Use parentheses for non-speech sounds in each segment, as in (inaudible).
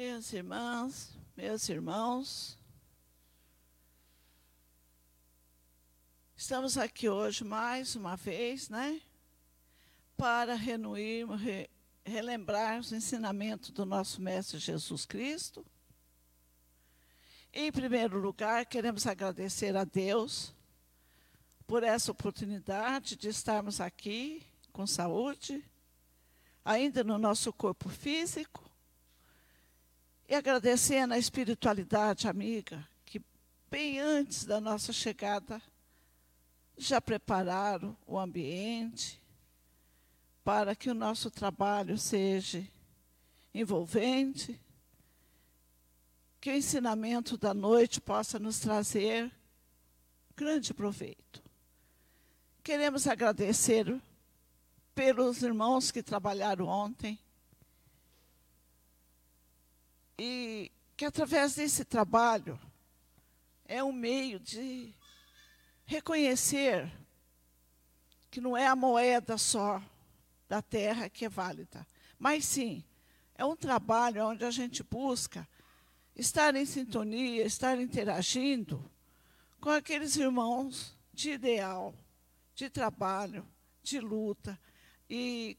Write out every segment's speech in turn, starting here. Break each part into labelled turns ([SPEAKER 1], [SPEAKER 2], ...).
[SPEAKER 1] Minhas irmãs, meus irmãos, estamos aqui hoje mais uma vez, né? Para reunir, re, relembrar os ensinamentos do nosso Mestre Jesus Cristo. Em primeiro lugar, queremos agradecer a Deus por essa oportunidade de estarmos aqui com saúde, ainda no nosso corpo físico, e agradecendo a espiritualidade amiga, que bem antes da nossa chegada já prepararam o ambiente para que o nosso trabalho seja envolvente, que o ensinamento da noite possa nos trazer grande proveito. Queremos agradecer pelos irmãos que trabalharam ontem, e que através desse trabalho é um meio de reconhecer que não é a moeda só da terra que é válida, mas sim é um trabalho onde a gente busca estar em sintonia, estar interagindo com aqueles irmãos de ideal, de trabalho, de luta. E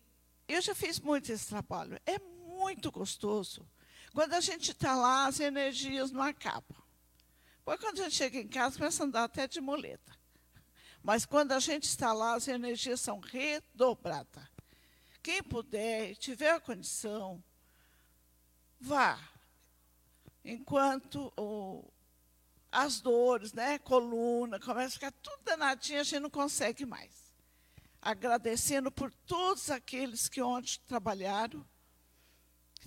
[SPEAKER 1] eu já fiz muito esse trabalho. É muito gostoso quando a gente está lá, as energias não acabam. Depois, quando a gente chega em casa, começa a andar até de muleta. Mas quando a gente está lá, as energias são redobradas. Quem puder, tiver a condição, vá. Enquanto o, as dores, né, coluna, começa a ficar tudo danadinho, a gente não consegue mais. Agradecendo por todos aqueles que ontem trabalharam,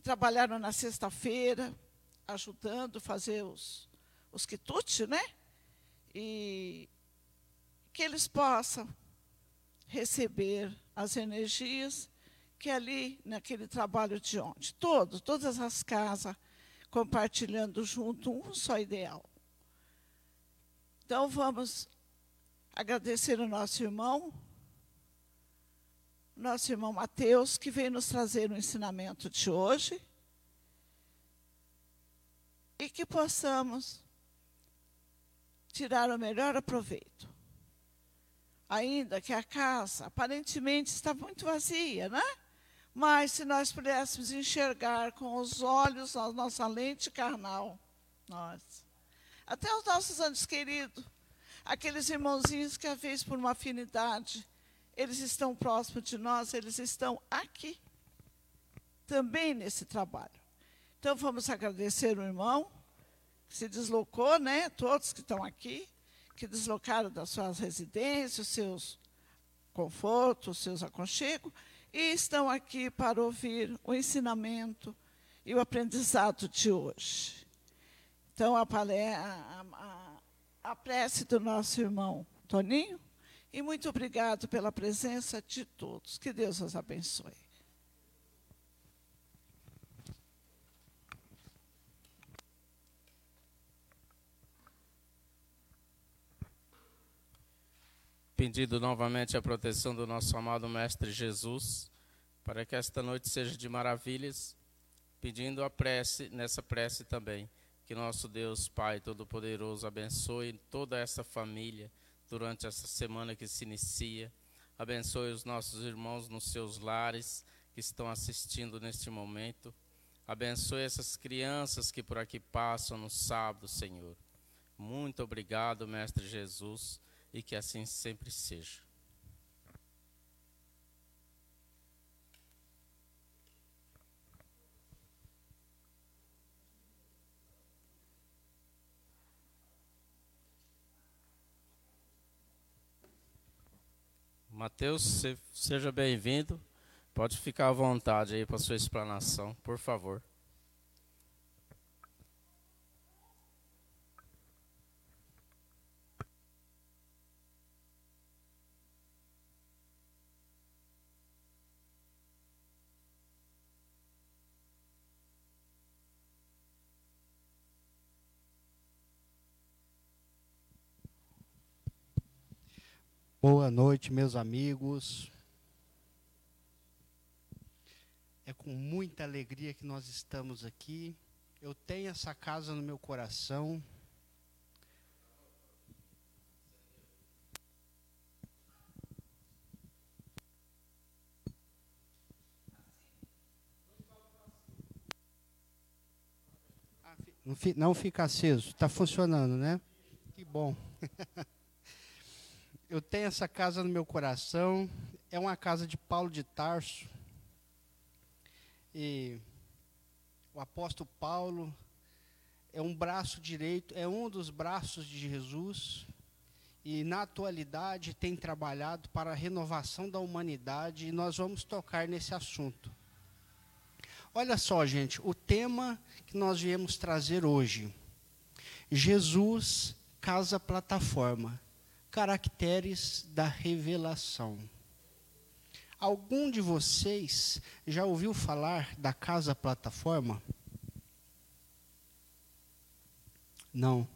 [SPEAKER 1] trabalharam na sexta-feira, ajudando a fazer os, os quitutes, né? E que eles possam receber as energias que ali, naquele trabalho de ontem, todos, todas as casas, compartilhando junto um só ideal. Então, vamos agradecer o nosso irmão, nosso irmão Mateus, que veio nos trazer o ensinamento de hoje. E que possamos tirar o melhor aproveito. Ainda que a casa aparentemente está muito vazia, né? Mas se nós pudéssemos enxergar com os olhos a nossa lente carnal, nós, até os nossos antes queridos, aqueles irmãozinhos que, a vez por uma afinidade, eles estão próximos de nós, eles estão aqui, também nesse trabalho. Então, vamos agradecer o irmão que se deslocou, né? todos que estão aqui, que deslocaram das suas residências, os seus confortos, os seus aconchegos, e estão aqui para ouvir o ensinamento e o aprendizado de hoje. Então, a, a, a, a prece do nosso irmão Toninho e muito obrigado pela presença de todos. Que Deus os abençoe.
[SPEAKER 2] Pedindo novamente a proteção do nosso amado Mestre Jesus, para que esta noite seja de maravilhas, pedindo a prece, nessa prece também, que nosso Deus Pai Todo-Poderoso abençoe toda essa família durante essa semana que se inicia. Abençoe os nossos irmãos nos seus lares que estão assistindo neste momento. Abençoe essas crianças que por aqui passam no sábado, Senhor. Muito obrigado, Mestre Jesus, e que assim sempre seja. Mateus, seja bem-vindo. Pode ficar à vontade aí para sua explanação, por favor.
[SPEAKER 3] Boa noite, meus amigos. É com muita alegria que nós estamos aqui Eu tenho essa casa no meu coração. Ah, não fica aceso, está funcionando, né? Que bom. (laughs) Eu tenho essa casa no meu coração. É uma casa de Paulo de Tarso. E o apóstolo Paulo é um braço direito, é um dos braços de Jesus. E na atualidade tem trabalhado para a renovação da humanidade e nós vamos tocar nesse assunto. Olha só, gente, o tema que nós viemos trazer hoje. Jesus, casa plataforma caracteres da revelação. Algum de vocês já ouviu falar da casa plataforma? Não.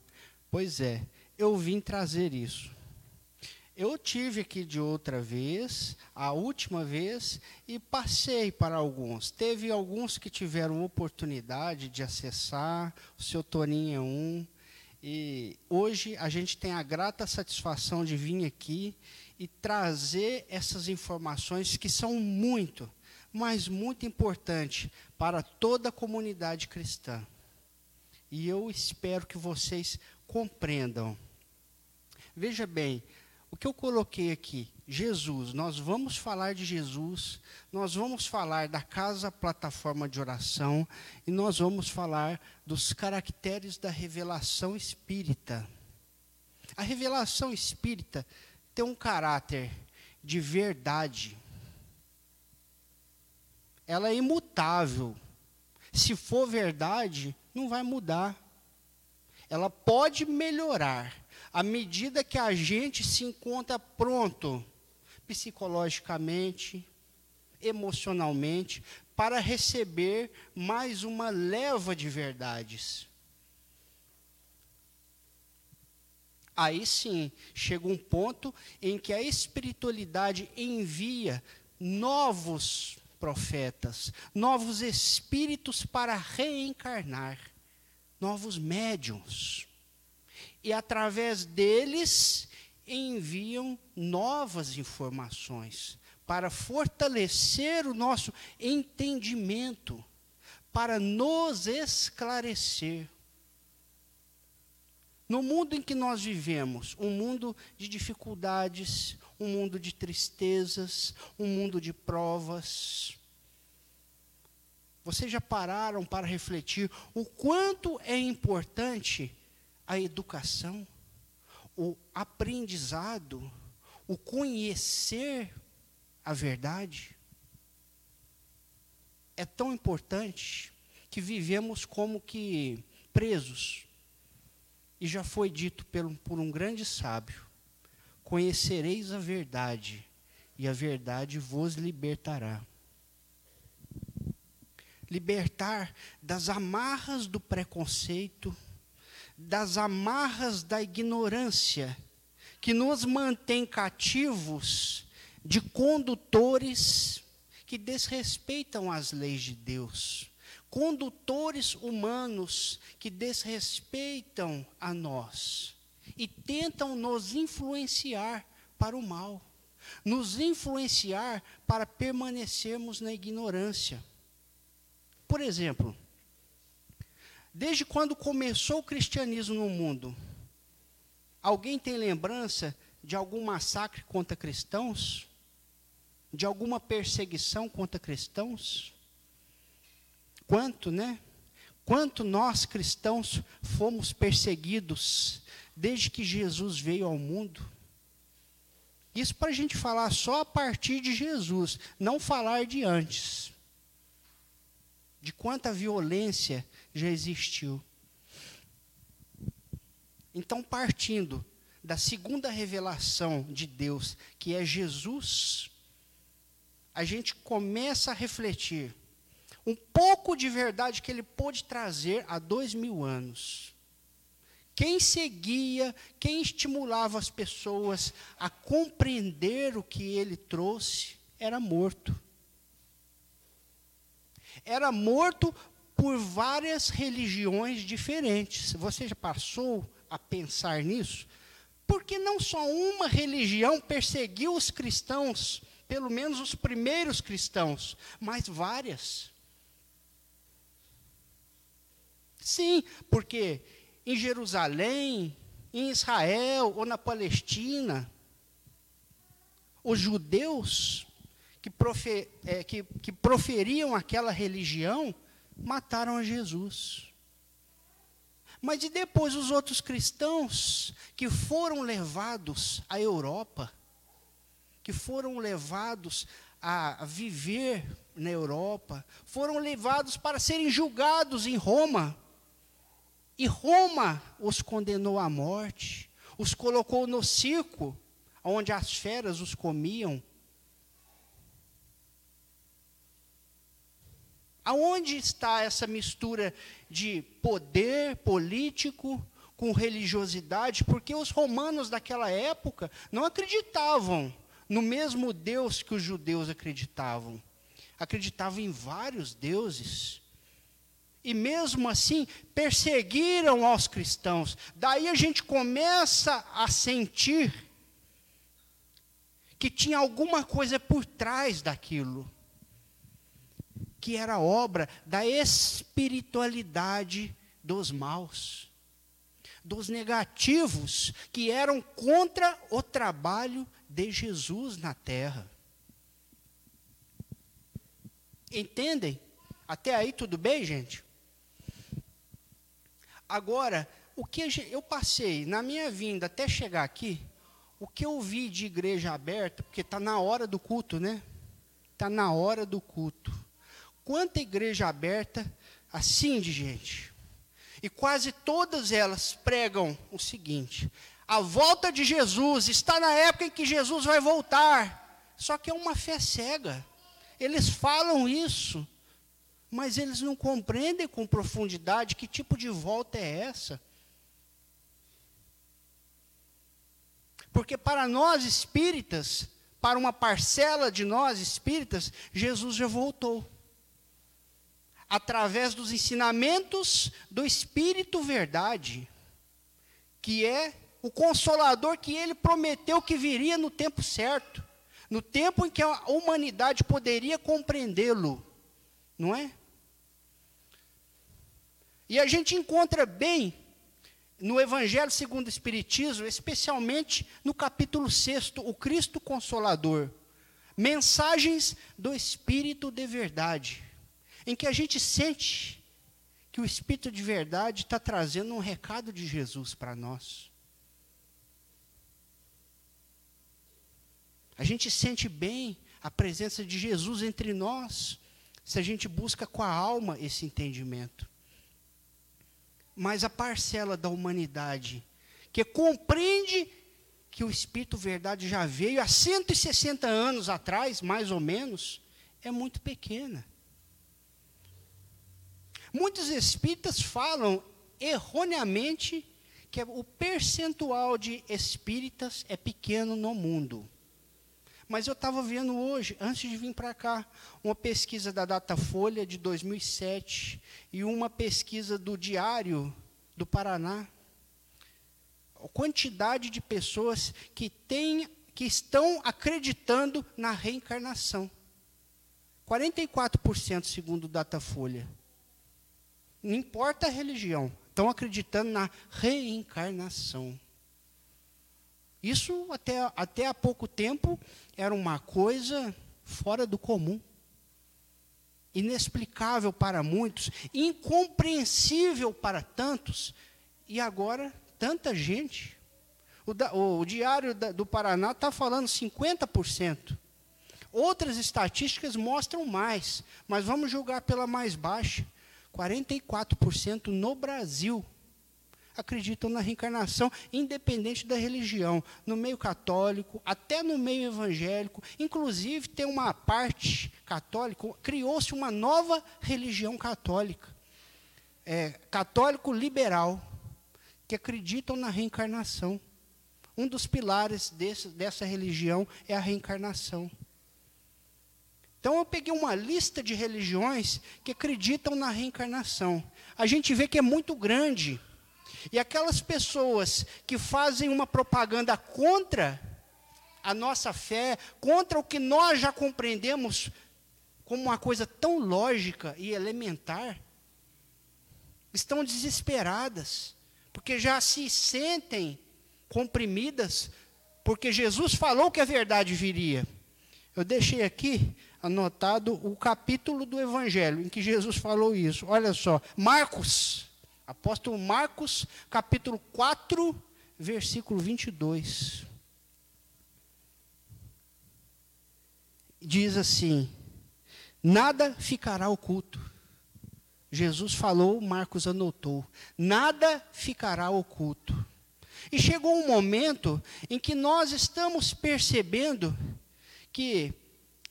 [SPEAKER 3] Pois é, eu vim trazer isso. Eu tive aqui de outra vez, a última vez, e passei para alguns. Teve alguns que tiveram oportunidade de acessar, o seu Toninho é um, e hoje a gente tem a grata satisfação de vir aqui e trazer essas informações que são muito, mas muito importantes para toda a comunidade cristã. E eu espero que vocês compreendam. Veja bem, o que eu coloquei aqui, Jesus, nós vamos falar de Jesus, nós vamos falar da casa plataforma de oração e nós vamos falar dos caracteres da revelação espírita. A revelação espírita tem um caráter de verdade. Ela é imutável. Se for verdade, não vai mudar. Ela pode melhorar, à medida que a gente se encontra pronto, psicologicamente, emocionalmente, para receber mais uma leva de verdades. Aí sim, chega um ponto em que a espiritualidade envia novos profetas, novos espíritos para reencarnar, novos médiums e através deles enviam novas informações para fortalecer o nosso entendimento, para nos esclarecer. No mundo em que nós vivemos, um mundo de dificuldades, um mundo de tristezas, um mundo de provas, vocês já pararam para refletir o quanto é importante a educação, o aprendizado, o conhecer a verdade. É tão importante que vivemos como que presos. E já foi dito por, por um grande sábio: conhecereis a verdade, e a verdade vos libertará. Libertar das amarras do preconceito, das amarras da ignorância, que nos mantém cativos de condutores que desrespeitam as leis de Deus, condutores humanos que desrespeitam a nós e tentam nos influenciar para o mal, nos influenciar para permanecermos na ignorância. Por exemplo, Desde quando começou o cristianismo no mundo? Alguém tem lembrança de algum massacre contra cristãos? De alguma perseguição contra cristãos? Quanto, né? Quanto nós cristãos fomos perseguidos desde que Jesus veio ao mundo? Isso para a gente falar só a partir de Jesus, não falar de antes. De quanta violência já existiu. Então, partindo da segunda revelação de Deus, que é Jesus, a gente começa a refletir um pouco de verdade que ele pôde trazer há dois mil anos. Quem seguia, quem estimulava as pessoas a compreender o que ele trouxe, era morto. Era morto por várias religiões diferentes. Você já passou a pensar nisso? Porque não só uma religião perseguiu os cristãos, pelo menos os primeiros cristãos, mas várias. Sim, porque em Jerusalém, em Israel ou na Palestina, os judeus que, é, que, que proferiam aquela religião mataram a Jesus. Mas e depois os outros cristãos que foram levados à Europa, que foram levados a viver na Europa, foram levados para serem julgados em Roma. E Roma os condenou à morte, os colocou no circo, onde as feras os comiam. Aonde está essa mistura de poder político com religiosidade? Porque os romanos daquela época não acreditavam no mesmo Deus que os judeus acreditavam. Acreditavam em vários deuses. E mesmo assim, perseguiram aos cristãos. Daí a gente começa a sentir que tinha alguma coisa por trás daquilo, que era obra da espiritualidade dos maus, dos negativos, que eram contra o trabalho de Jesus na terra. Entendem? Até aí tudo bem, gente? Agora, o que eu passei na minha vinda até chegar aqui, o que eu vi de igreja aberta, porque está na hora do culto, né? Está na hora do culto. Quanta igreja aberta, assim de gente. E quase todas elas pregam o seguinte: a volta de Jesus está na época em que Jesus vai voltar. Só que é uma fé cega. Eles falam isso, mas eles não compreendem com profundidade que tipo de volta é essa. Porque para nós espíritas, para uma parcela de nós espíritas, Jesus já voltou. Através dos ensinamentos do Espírito Verdade, que é o consolador que ele prometeu que viria no tempo certo, no tempo em que a humanidade poderia compreendê-lo, não é? E a gente encontra bem no Evangelho segundo o Espiritismo, especialmente no capítulo 6, o Cristo Consolador. Mensagens do Espírito de Verdade, em que a gente sente que o Espírito de Verdade está trazendo um recado de Jesus para nós. A gente sente bem a presença de Jesus entre nós, se a gente busca com a alma esse entendimento mas a parcela da humanidade que compreende que o Espírito Verdade já veio há 160 anos atrás, mais ou menos, é muito pequena. Muitos espíritas falam erroneamente que o percentual de espíritas é pequeno no mundo. Mas eu estava vendo hoje, antes de vir para cá, uma pesquisa da Datafolha de 2007 e uma pesquisa do Diário do Paraná. A quantidade de pessoas que, tem, que estão acreditando na reencarnação. 44% segundo o Datafolha. Não importa a religião, estão acreditando na reencarnação. Isso até, até há pouco tempo era uma coisa fora do comum. Inexplicável para muitos, incompreensível para tantos, e agora tanta gente. O, da, o, o Diário da, do Paraná está falando 50%. Outras estatísticas mostram mais, mas vamos julgar pela mais baixa: 44% no Brasil acreditam na reencarnação, independente da religião, no meio católico, até no meio evangélico, inclusive tem uma parte católica, criou-se uma nova religião católica, é, católico liberal, que acreditam na reencarnação. Um dos pilares desse, dessa religião é a reencarnação. Então eu peguei uma lista de religiões que acreditam na reencarnação. A gente vê que é muito grande. E aquelas pessoas que fazem uma propaganda contra a nossa fé, contra o que nós já compreendemos como uma coisa tão lógica e elementar, estão desesperadas, porque já se sentem comprimidas, porque Jesus falou que a verdade viria. Eu deixei aqui anotado o capítulo do Evangelho em que Jesus falou isso. Olha só, Marcos, apóstolo Marcos, capítulo 4, versículo 22. Diz assim: Nada ficará oculto. Jesus falou, Marcos anotou: Nada ficará oculto. E chegou um momento em que nós estamos percebendo que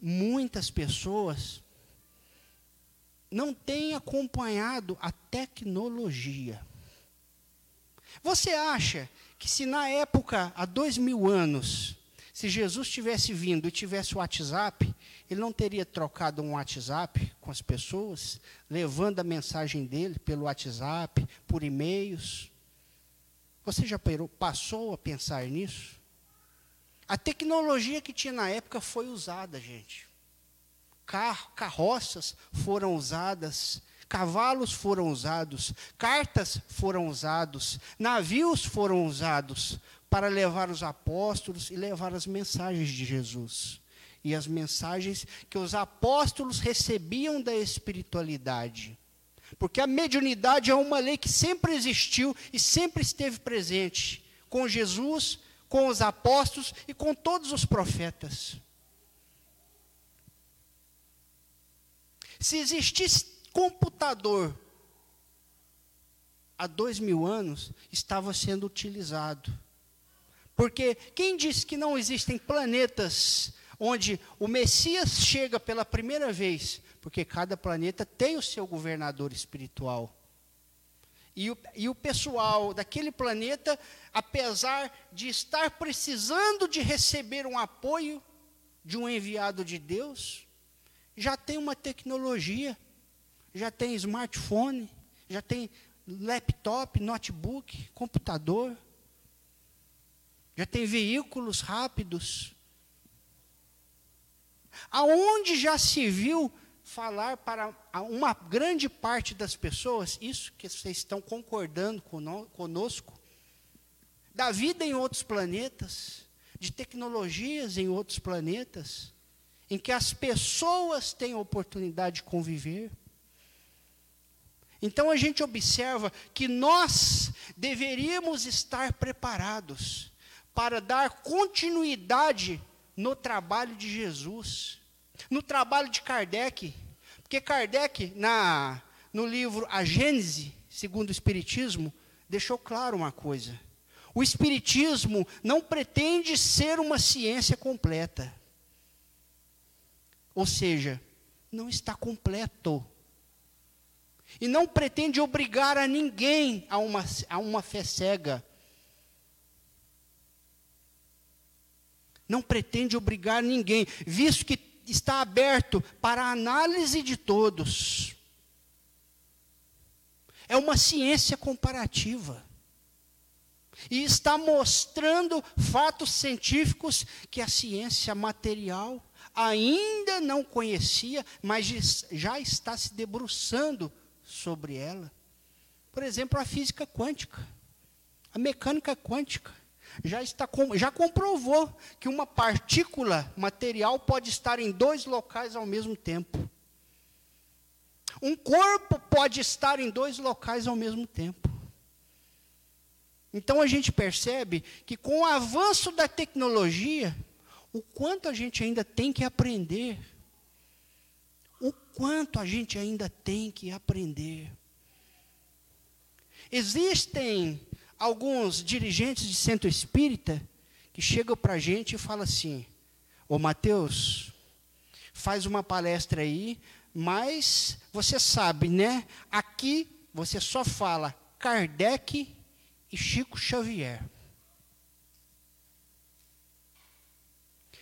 [SPEAKER 3] muitas pessoas não têm acompanhado a tecnologia. Você acha que se na época, há dois mil anos, se Jesus tivesse vindo e tivesse o WhatsApp, ele não teria trocado um WhatsApp com as pessoas, levando a mensagem dele pelo WhatsApp, por e-mails? Você já passou a pensar nisso? A tecnologia que tinha na época foi usada, gente. Car carroças foram usadas, cavalos foram usados, cartas foram usados, navios foram usados para levar os apóstolos e levar as mensagens de Jesus. E as mensagens que os apóstolos recebiam da espiritualidade. Porque a mediunidade é uma lei que sempre existiu e sempre esteve presente com Jesus, com os apóstolos e com todos os profetas. Se existisse computador há dois mil anos, estava sendo utilizado. Porque quem disse que não existem planetas onde o Messias chega pela primeira vez? Porque cada planeta tem o seu governador espiritual. E o, e o pessoal daquele planeta, apesar de estar precisando de receber um apoio de um enviado de Deus, já tem uma tecnologia, já tem smartphone, já tem laptop, notebook, computador, já tem veículos rápidos. Aonde já se viu falar para uma grande parte das pessoas, isso que vocês estão concordando conosco, da vida em outros planetas, de tecnologias em outros planetas, em que as pessoas têm a oportunidade de conviver. Então a gente observa que nós deveríamos estar preparados para dar continuidade no trabalho de Jesus no trabalho de Kardec, porque Kardec, na, no livro A Gênese, segundo o Espiritismo, deixou claro uma coisa. O Espiritismo não pretende ser uma ciência completa. Ou seja, não está completo. E não pretende obrigar a ninguém a uma, a uma fé cega. Não pretende obrigar ninguém, visto que está aberto para a análise de todos. É uma ciência comparativa. E está mostrando fatos científicos que a ciência material ainda não conhecia, mas já está se debruçando sobre ela. Por exemplo, a física quântica, a mecânica quântica já, está, já comprovou que uma partícula material pode estar em dois locais ao mesmo tempo. Um corpo pode estar em dois locais ao mesmo tempo. Então a gente percebe que com o avanço da tecnologia, o quanto a gente ainda tem que aprender. O quanto a gente ainda tem que aprender. Existem alguns dirigentes de centro espírita que chegam para a gente e falam assim: Ô Mateus, faz uma palestra aí, mas você sabe, né? Aqui você só fala Kardec e Chico Xavier.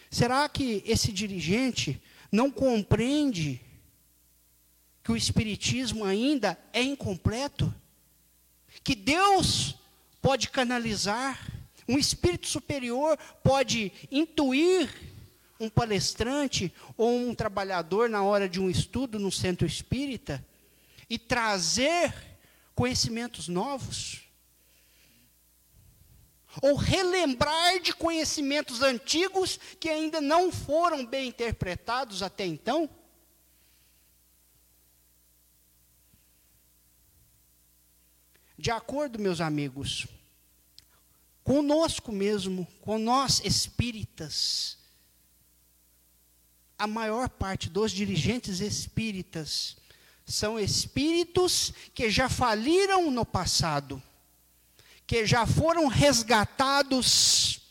[SPEAKER 3] Será que esse dirigente não compreende que o Espiritismo ainda é incompleto? Que Deus pode canalizar, um espírito superior pode intuir um palestrante ou um trabalhador na hora de um estudo no centro espírita e trazer conhecimentos novos? Ou relembrar de conhecimentos antigos que ainda não foram bem interpretados até então? De acordo, meus amigos, conosco mesmo, com nós espíritas, a maior parte dos dirigentes espíritas são espíritos que já faliram no passado, que já foram resgatados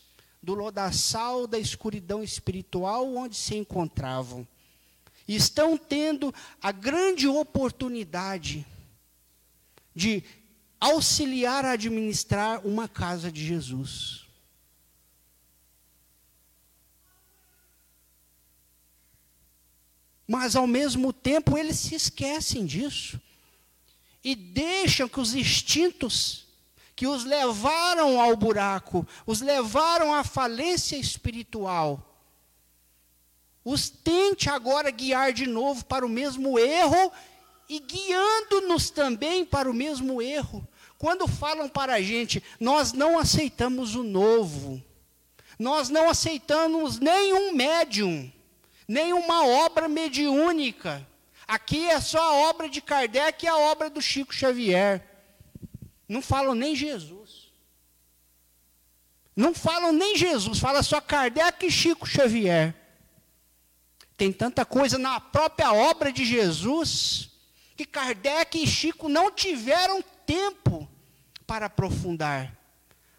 [SPEAKER 3] do lodaçal da escuridão espiritual onde se encontravam. Estão tendo a grande oportunidade de auxiliar a administrar uma casa de Jesus. Mas ao mesmo tempo eles se esquecem disso e deixam que os instintos que os levaram ao buraco, os levaram à falência espiritual, os tente agora guiar de novo para o mesmo erro e guiando-nos também para o mesmo erro. Quando falam para a gente, nós não aceitamos o novo, nós não aceitamos nenhum médium, nenhuma obra mediúnica. Aqui é só a obra de Kardec e a obra do Chico Xavier. Não falam nem Jesus. Não falam nem Jesus, fala só Kardec e Chico Xavier. Tem tanta coisa na própria obra de Jesus que Kardec e Chico não tiveram tempo para aprofundar,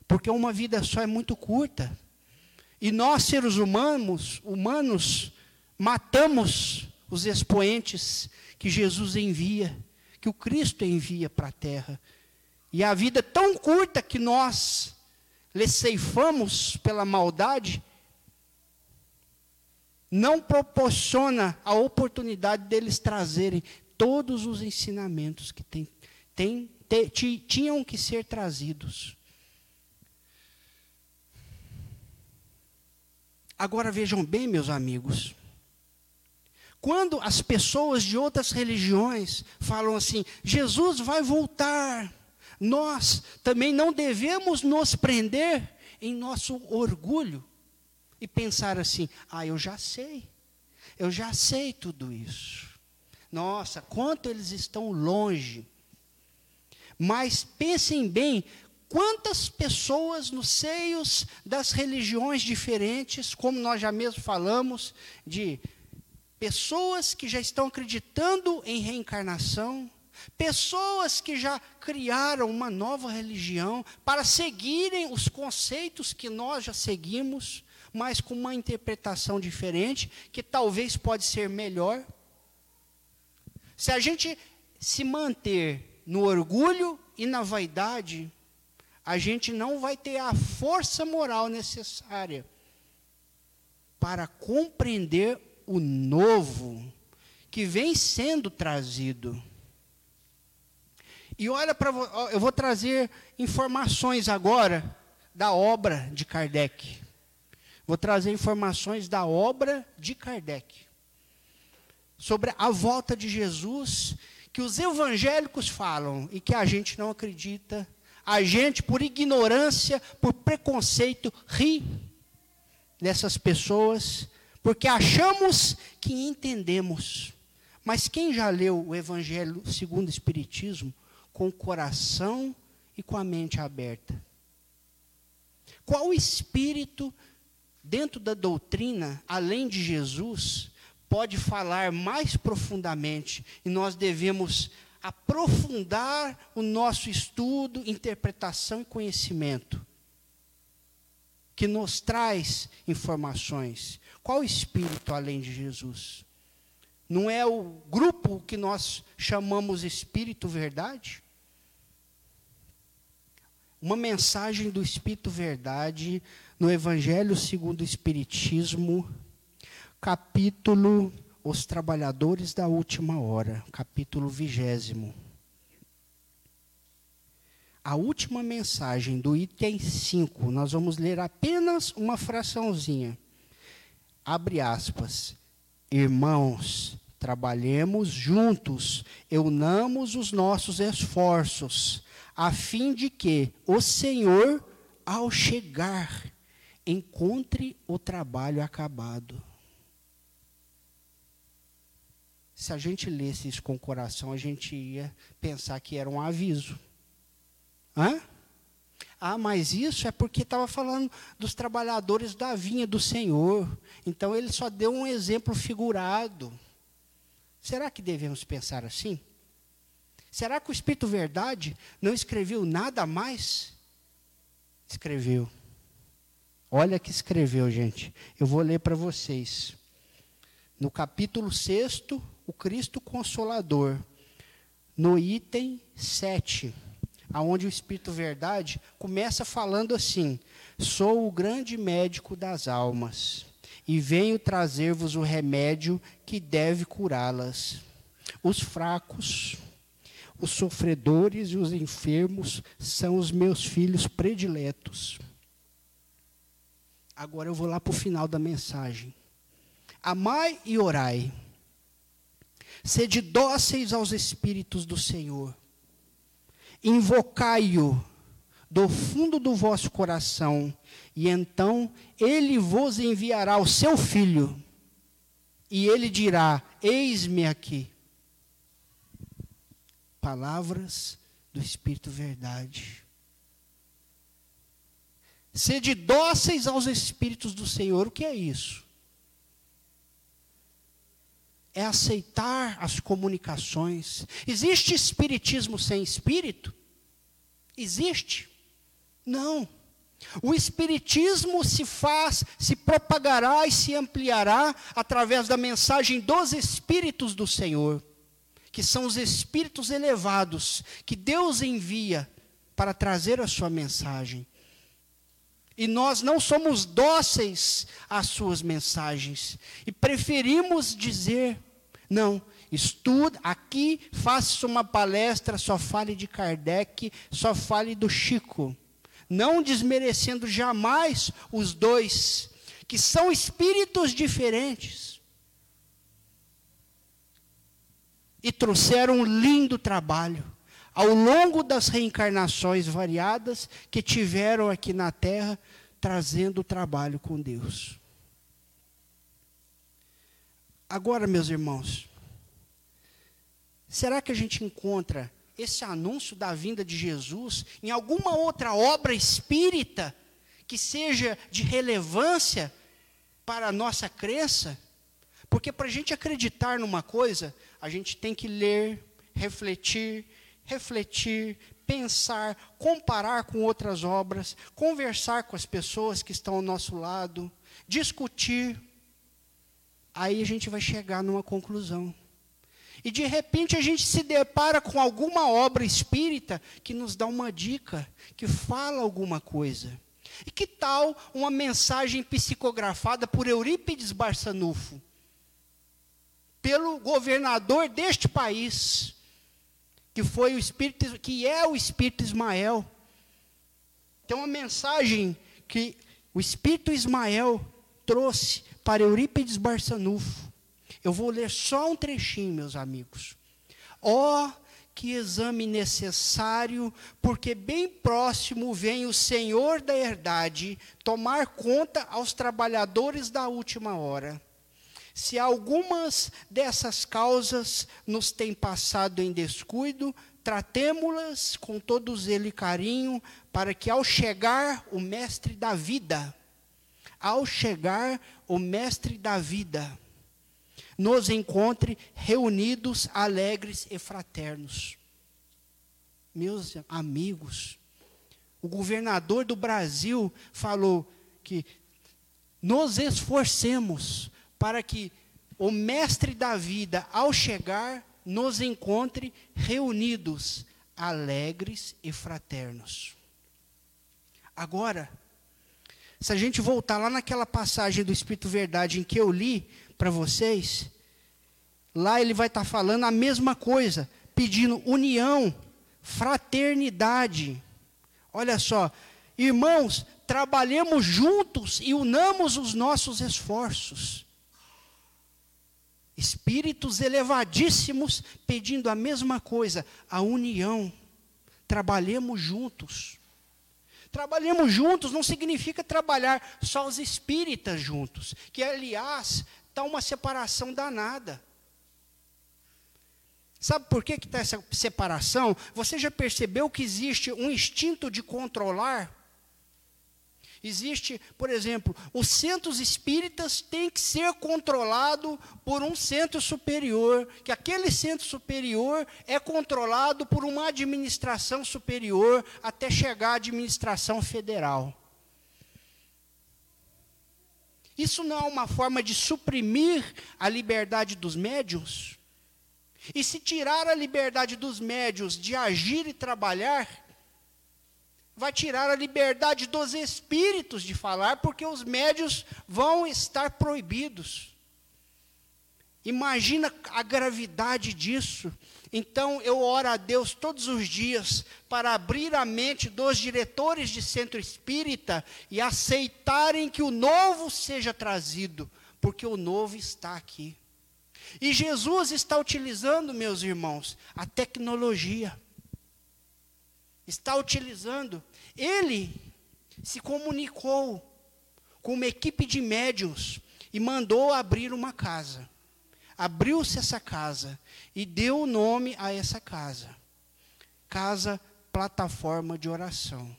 [SPEAKER 3] porque uma vida só é muito curta. E nós, seres humanos, humanos, matamos os expoentes que Jesus envia, que o Cristo envia para a terra. E a vida é tão curta que nós lhe ceifamos pela maldade, não proporciona a oportunidade deles trazerem todos os ensinamentos que tem, tem, te, tinham que ser trazidos. Agora vejam bem, meus amigos. Quando as pessoas de outras religiões falam assim, Jesus vai voltar, nós também não devemos nos prender em nosso orgulho e pensar assim: ah, eu já sei, eu já sei tudo isso. Nossa, quanto eles estão longe. Mas pensem bem, quantas pessoas nos seios das religiões diferentes, como nós já mesmo falamos, de pessoas que já estão acreditando em reencarnação, pessoas que já criaram uma nova religião para seguirem os conceitos que nós já seguimos, mas com uma interpretação diferente, que talvez pode ser melhor. Se a gente se manter no orgulho e na vaidade, a gente não vai ter a força moral necessária para compreender o novo que vem sendo trazido. E olha para eu vou trazer informações agora da obra de Kardec. Vou trazer informações da obra de Kardec sobre a volta de Jesus que os evangélicos falam e que a gente não acredita. A gente, por ignorância, por preconceito, ri dessas pessoas, porque achamos que entendemos. Mas quem já leu o Evangelho segundo o Espiritismo com o coração e com a mente aberta? Qual espírito dentro da doutrina, além de Jesus, pode falar mais profundamente e nós devemos aprofundar o nosso estudo, interpretação e conhecimento que nos traz informações. Qual espírito além de Jesus? Não é o grupo que nós chamamos Espírito Verdade? Uma mensagem do Espírito Verdade no Evangelho segundo o Espiritismo capítulo os trabalhadores da última hora, capítulo vigésimo. A última mensagem do item 5, nós vamos ler apenas uma fraçãozinha. Abre aspas. Irmãos, trabalhemos juntos, unamos os nossos esforços, a fim de que o Senhor, ao chegar, encontre o trabalho acabado. Se a gente lesse isso com o coração, a gente ia pensar que era um aviso. Hã? Ah, mas isso é porque estava falando dos trabalhadores da vinha do Senhor. Então ele só deu um exemplo figurado. Será que devemos pensar assim? Será que o Espírito Verdade não escreveu nada mais? Escreveu. Olha que escreveu, gente. Eu vou ler para vocês. No capítulo 6, o Cristo Consolador, no item 7, aonde o Espírito Verdade começa falando assim: Sou o grande médico das almas, e venho trazer-vos o remédio que deve curá-las. Os fracos, os sofredores e os enfermos são os meus filhos prediletos. Agora eu vou lá para o final da mensagem. Amai e orai Sede dóceis aos Espíritos do Senhor. Invocai-o do fundo do vosso coração, e então ele vos enviará o seu filho, e ele dirá: Eis-me aqui. Palavras do Espírito Verdade. Sede dóceis aos Espíritos do Senhor, o que é isso? É aceitar as comunicações. Existe espiritismo sem espírito? Existe? Não. O espiritismo se faz, se propagará e se ampliará através da mensagem dos espíritos do Senhor, que são os espíritos elevados que Deus envia para trazer a sua mensagem. E nós não somos dóceis às suas mensagens e preferimos dizer não, estuda aqui, faça uma palestra, só fale de Kardec, só fale do Chico. Não desmerecendo jamais os dois, que são espíritos diferentes. E trouxeram um lindo trabalho ao longo das reencarnações variadas que tiveram aqui na Terra, trazendo o trabalho com Deus. Agora, meus irmãos, será que a gente encontra esse anúncio da vinda de Jesus em alguma outra obra espírita que seja de relevância para a nossa crença? Porque para a gente acreditar numa coisa, a gente tem que ler, refletir, refletir, pensar, comparar com outras obras, conversar com as pessoas que estão ao nosso lado, discutir aí a gente vai chegar numa conclusão. E de repente a gente se depara com alguma obra espírita que nos dá uma dica, que fala alguma coisa. E que tal uma mensagem psicografada por Eurípides Barçanufo, pelo governador deste país, que foi o espírito, que é o espírito Ismael. Tem uma mensagem que o espírito Ismael trouxe para Eurípides Barçanufo. Eu vou ler só um trechinho, meus amigos. Ó, oh, que exame necessário, porque bem próximo vem o Senhor da herdade tomar conta aos trabalhadores da última hora. Se algumas dessas causas nos têm passado em descuido, tratemo-las com todos ele carinho, para que ao chegar o mestre da vida, ao chegar o mestre da vida, nos encontre reunidos, alegres e fraternos. Meus amigos, o governador do Brasil falou que nos esforcemos para que o mestre da vida, ao chegar, nos encontre reunidos, alegres e fraternos. Agora, se a gente voltar lá naquela passagem do Espírito Verdade em que eu li para vocês, lá ele vai estar falando a mesma coisa, pedindo união, fraternidade. Olha só, irmãos, trabalhemos juntos e unamos os nossos esforços. Espíritos elevadíssimos pedindo a mesma coisa, a união. Trabalhemos juntos. Trabalhemos juntos não significa trabalhar só os espíritas juntos, que aliás está uma separação danada. Sabe por que está essa separação? Você já percebeu que existe um instinto de controlar? Existe, por exemplo, os centros espíritas têm que ser controlado por um centro superior, que aquele centro superior é controlado por uma administração superior até chegar à administração federal. Isso não é uma forma de suprimir a liberdade dos médios? E se tirar a liberdade dos médios de agir e trabalhar, vai tirar a liberdade dos espíritos de falar, porque os médios vão estar proibidos. Imagina a gravidade disso. Então eu oro a Deus todos os dias para abrir a mente dos diretores de centro espírita e aceitarem que o novo seja trazido, porque o novo está aqui. E Jesus está utilizando, meus irmãos, a tecnologia está utilizando. Ele se comunicou com uma equipe de médiums e mandou abrir uma casa. Abriu-se essa casa e deu o nome a essa casa. Casa Plataforma de Oração.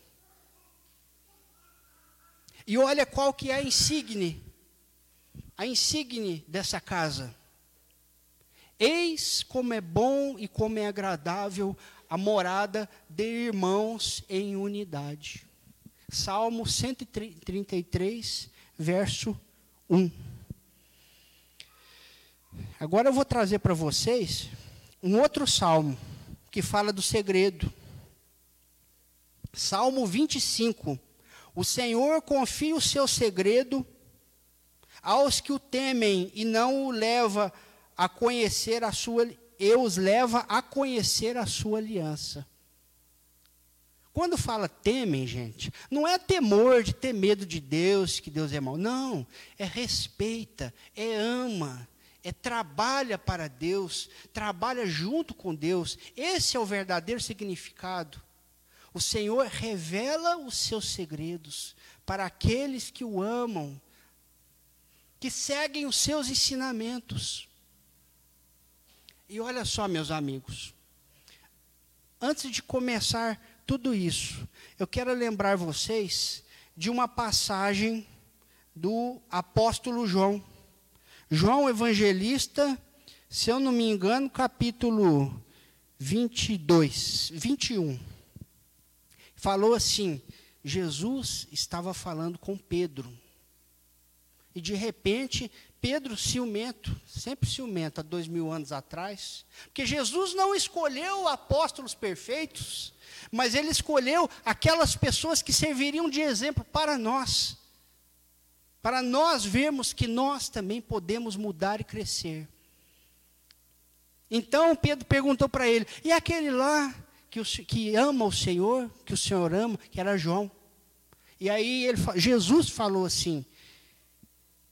[SPEAKER 3] E olha qual que é a insigne, a insigne dessa casa. Eis como é bom e como é agradável a morada de irmãos em unidade. Salmo 133, verso 1. Agora eu vou trazer para vocês um outro salmo que fala do segredo. Salmo 25. O Senhor confia o seu segredo aos que o temem e não o leva a conhecer a sua e os leva a conhecer a sua aliança. Quando fala temem, gente, não é temor de ter medo de Deus, que Deus é mau. Não, é respeita, é ama, é trabalha para Deus, trabalha junto com Deus. Esse é o verdadeiro significado. O Senhor revela os seus segredos para aqueles que o amam, que seguem os seus ensinamentos. E olha só, meus amigos, antes de começar tudo isso, eu quero lembrar vocês de uma passagem do apóstolo João. João Evangelista, se eu não me engano, capítulo 22, 21. Falou assim: Jesus estava falando com Pedro. E de repente Pedro ciumento, sempre ciumento, há dois mil anos atrás, porque Jesus não escolheu apóstolos perfeitos, mas ele escolheu aquelas pessoas que serviriam de exemplo para nós, para nós vermos que nós também podemos mudar e crescer. Então Pedro perguntou para ele: e aquele lá que, o, que ama o Senhor, que o Senhor ama, que era João? E aí ele, Jesus falou assim: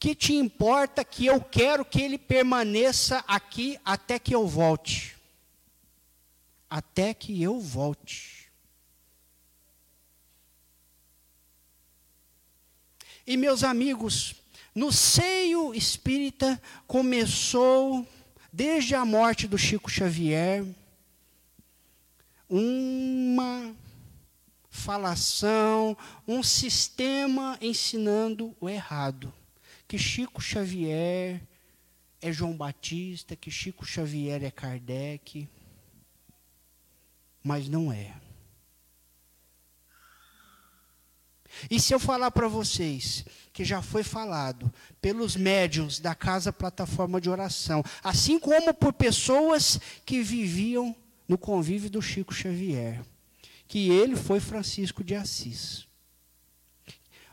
[SPEAKER 3] que te importa que eu quero que ele permaneça aqui até que eu volte? Até que eu volte. E meus amigos, no seio espírita começou, desde a morte do Chico Xavier, uma falação, um sistema ensinando o errado que Chico Xavier é João Batista, que Chico Xavier é Kardec, mas não é. E se eu falar para vocês que já foi falado pelos médiuns da Casa Plataforma de Oração, assim como por pessoas que viviam no convívio do Chico Xavier, que ele foi Francisco de Assis.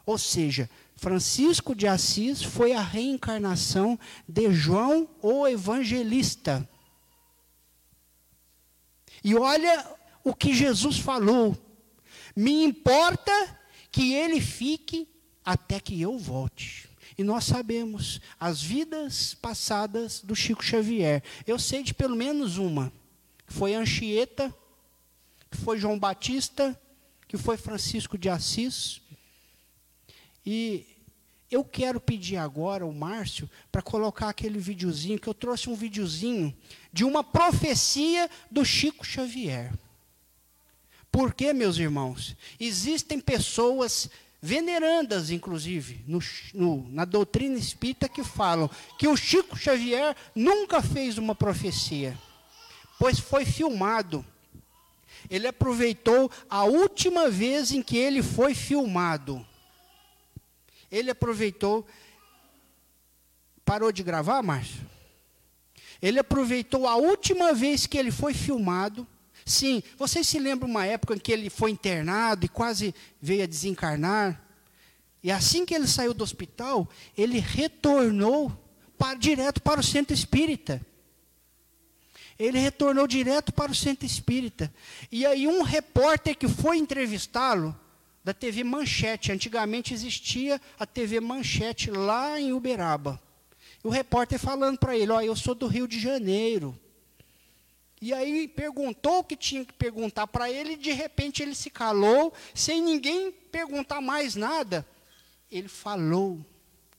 [SPEAKER 3] Ou seja, Francisco de Assis foi a reencarnação de João o Evangelista. E olha o que Jesus falou: me importa que ele fique até que eu volte. E nós sabemos as vidas passadas do Chico Xavier. Eu sei de pelo menos uma, que foi Anchieta, que foi João Batista, que foi Francisco de Assis. E eu quero pedir agora ao Márcio para colocar aquele videozinho, que eu trouxe um videozinho de uma profecia do Chico Xavier. Porque, meus irmãos, existem pessoas venerandas, inclusive, no, no, na doutrina espírita, que falam que o Chico Xavier nunca fez uma profecia, pois foi filmado. Ele aproveitou a última vez em que ele foi filmado ele aproveitou. Parou de gravar, Márcio? Ele aproveitou a última vez que ele foi filmado. Sim, vocês se lembram uma época em que ele foi internado e quase veio a desencarnar? E assim que ele saiu do hospital, ele retornou para, direto para o centro espírita. Ele retornou direto para o centro espírita. E aí um repórter que foi entrevistá-lo, da TV Manchete. Antigamente existia a TV Manchete lá em Uberaba. E o repórter falando para ele: Ó, eu sou do Rio de Janeiro. E aí perguntou o que tinha que perguntar para ele, e de repente ele se calou, sem ninguém perguntar mais nada. Ele falou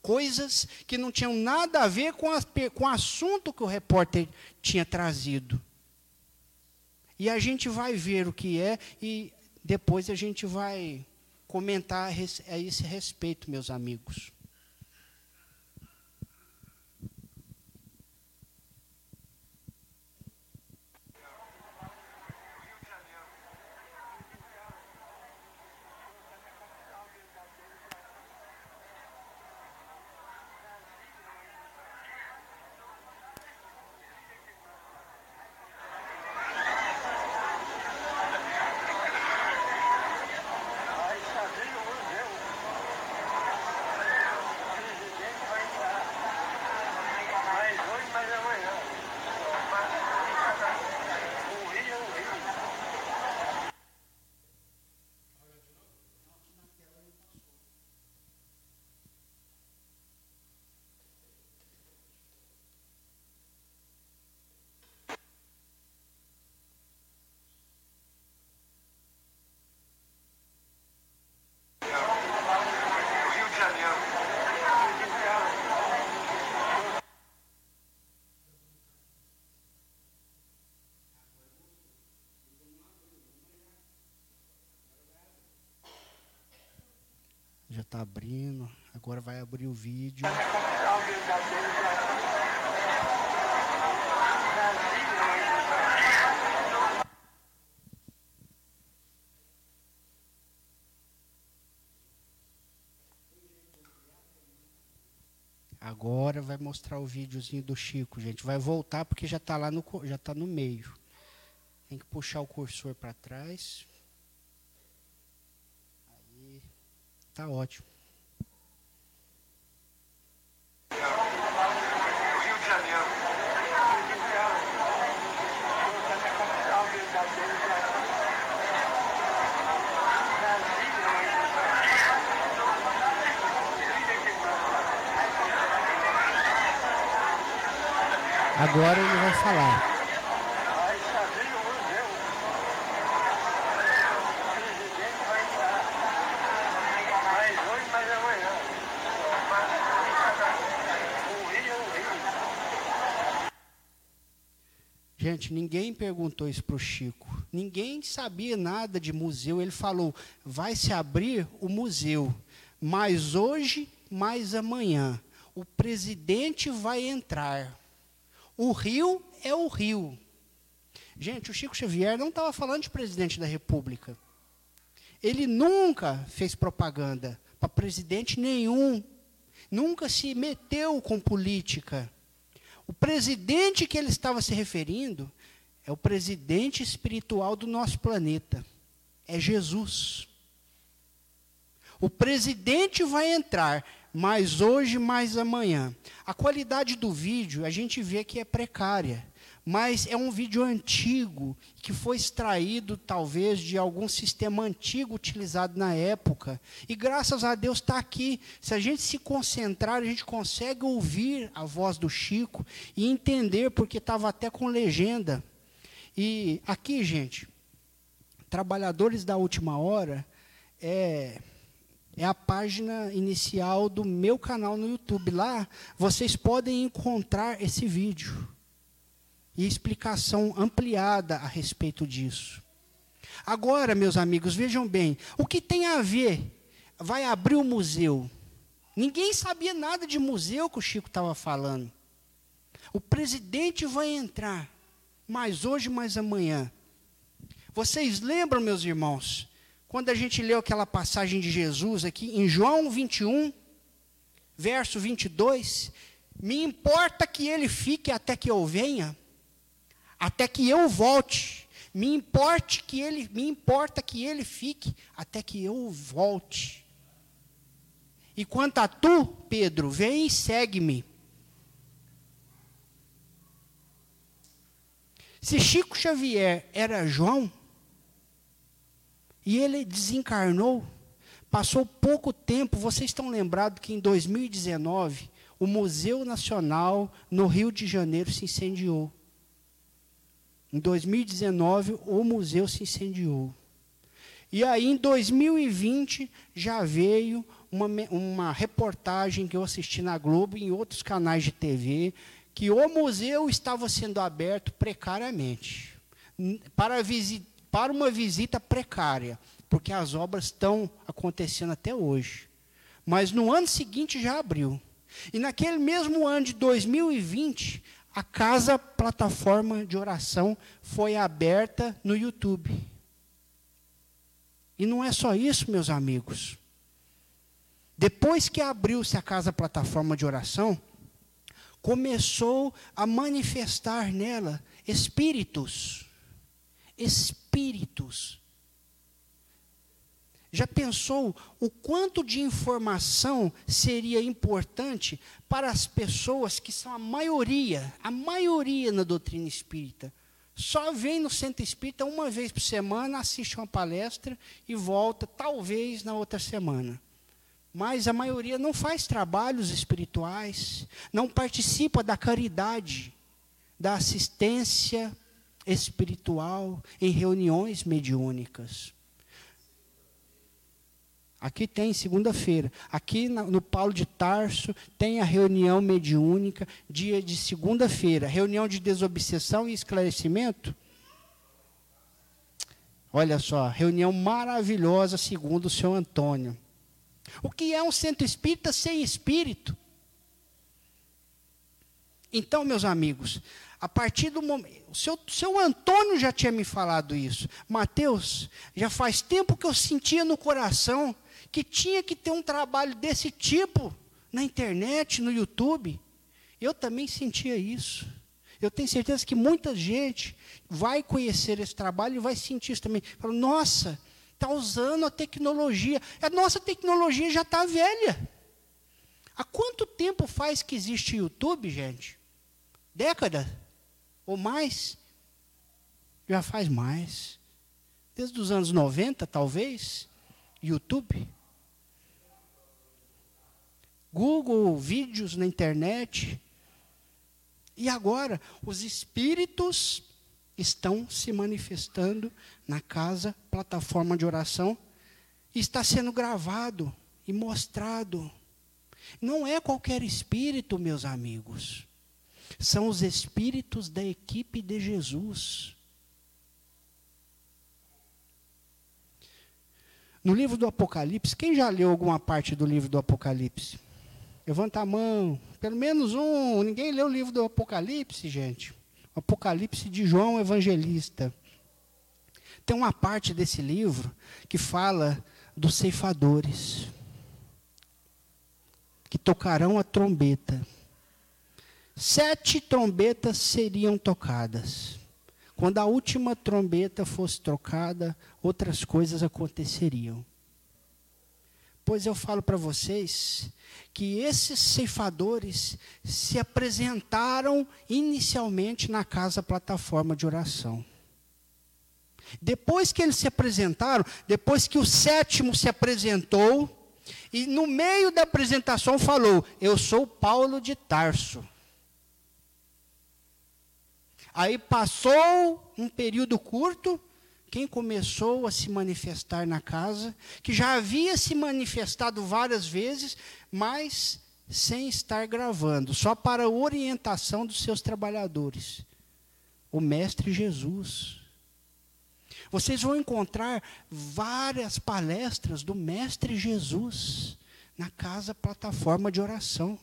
[SPEAKER 3] coisas que não tinham nada a ver com, com o assunto que o repórter tinha trazido. E a gente vai ver o que é e depois a gente vai comentar a esse respeito, meus amigos. Já está abrindo. Agora vai abrir o vídeo. Agora vai mostrar o videozinho do Chico, gente. Vai voltar porque já está lá no já tá no meio. Tem que puxar o cursor para trás. Tá ótimo.
[SPEAKER 4] Rio de Janeiro.
[SPEAKER 3] Agora ele vai falar. Gente, ninguém perguntou isso para o Chico. Ninguém sabia nada de museu. Ele falou: vai se abrir o museu, mas hoje, mais amanhã, o presidente vai entrar. O rio é o rio. Gente, o Chico Xavier não estava falando de presidente da República. Ele nunca fez propaganda para presidente nenhum. Nunca se meteu com política. O presidente que ele estava se referindo é o presidente espiritual do nosso planeta. É Jesus. O presidente vai entrar, mais hoje, mais amanhã. A qualidade do vídeo, a gente vê que é precária mas é um vídeo antigo que foi extraído talvez de algum sistema antigo utilizado na época. E graças a Deus está aqui. Se a gente se concentrar, a gente consegue ouvir a voz do Chico e entender, porque estava até com legenda. E aqui, gente, Trabalhadores da Última Hora é, é a página inicial do meu canal no YouTube. Lá vocês podem encontrar esse vídeo e explicação ampliada a respeito disso. Agora, meus amigos, vejam bem, o que tem a ver? Vai abrir o museu. Ninguém sabia nada de museu que o Chico estava falando. O presidente vai entrar, mais hoje, mais amanhã. Vocês lembram, meus irmãos, quando a gente leu aquela passagem de Jesus aqui em João 21, verso 22? Me importa que ele fique até que eu venha até que eu volte. Me importe que ele, me importa que ele fique até que eu volte. E quanto a tu, Pedro, vem e segue-me. Se Chico Xavier era João, e ele desencarnou, passou pouco tempo, vocês estão lembrados que em 2019, o Museu Nacional no Rio de Janeiro se incendiou. Em 2019, o museu se incendiou. E aí, em 2020, já veio uma, uma reportagem que eu assisti na Globo e em outros canais de TV, que o museu estava sendo aberto precariamente, para, para uma visita precária, porque as obras estão acontecendo até hoje. Mas no ano seguinte já abriu. E naquele mesmo ano de 2020, a casa plataforma de oração foi aberta no YouTube. E não é só isso, meus amigos. Depois que abriu-se a casa plataforma de oração, começou a manifestar nela espíritos. Espíritos já pensou o quanto de informação seria importante para as pessoas que são a maioria, a maioria na doutrina espírita? Só vem no centro espírita uma vez por semana, assiste uma palestra e volta, talvez na outra semana. Mas a maioria não faz trabalhos espirituais, não participa da caridade, da assistência espiritual em reuniões mediúnicas. Aqui tem segunda-feira. Aqui no Paulo de Tarso tem a reunião mediúnica, dia de segunda-feira. Reunião de desobsessão e esclarecimento. Olha só, reunião maravilhosa, segundo o seu Antônio. O que é um centro espírita sem espírito? Então, meus amigos, a partir do momento. O seu, seu Antônio já tinha me falado isso. Mateus, já faz tempo que eu sentia no coração que tinha que ter um trabalho desse tipo na internet, no YouTube. Eu também sentia isso. Eu tenho certeza que muita gente vai conhecer esse trabalho e vai sentir isso também. Fala, nossa, está usando a tecnologia. A nossa tecnologia já está velha. Há quanto tempo faz que existe YouTube, gente? Década? Ou mais? Já faz mais. Desde os anos 90, talvez. YouTube. Google, vídeos na internet. E agora, os espíritos estão se manifestando na casa, plataforma de oração, e está sendo gravado e mostrado. Não é qualquer espírito, meus amigos. São os espíritos da equipe de Jesus. No livro do Apocalipse, quem já leu alguma parte do livro do Apocalipse? Levanta a mão. Pelo menos um. Ninguém leu o livro do Apocalipse, gente. Apocalipse de João Evangelista. Tem uma parte desse livro que fala dos ceifadores que tocarão a trombeta. Sete trombetas seriam tocadas. Quando a última trombeta fosse trocada, outras coisas aconteceriam. Pois eu falo para vocês que esses ceifadores se apresentaram inicialmente na casa plataforma de oração. Depois que eles se apresentaram, depois que o sétimo se apresentou, e no meio da apresentação falou: Eu sou Paulo de Tarso. Aí passou um período curto, quem começou a se manifestar na casa, que já havia se manifestado várias vezes, mas sem estar gravando, só para orientação dos seus trabalhadores. O Mestre Jesus. Vocês vão encontrar várias palestras do Mestre Jesus na casa plataforma de oração.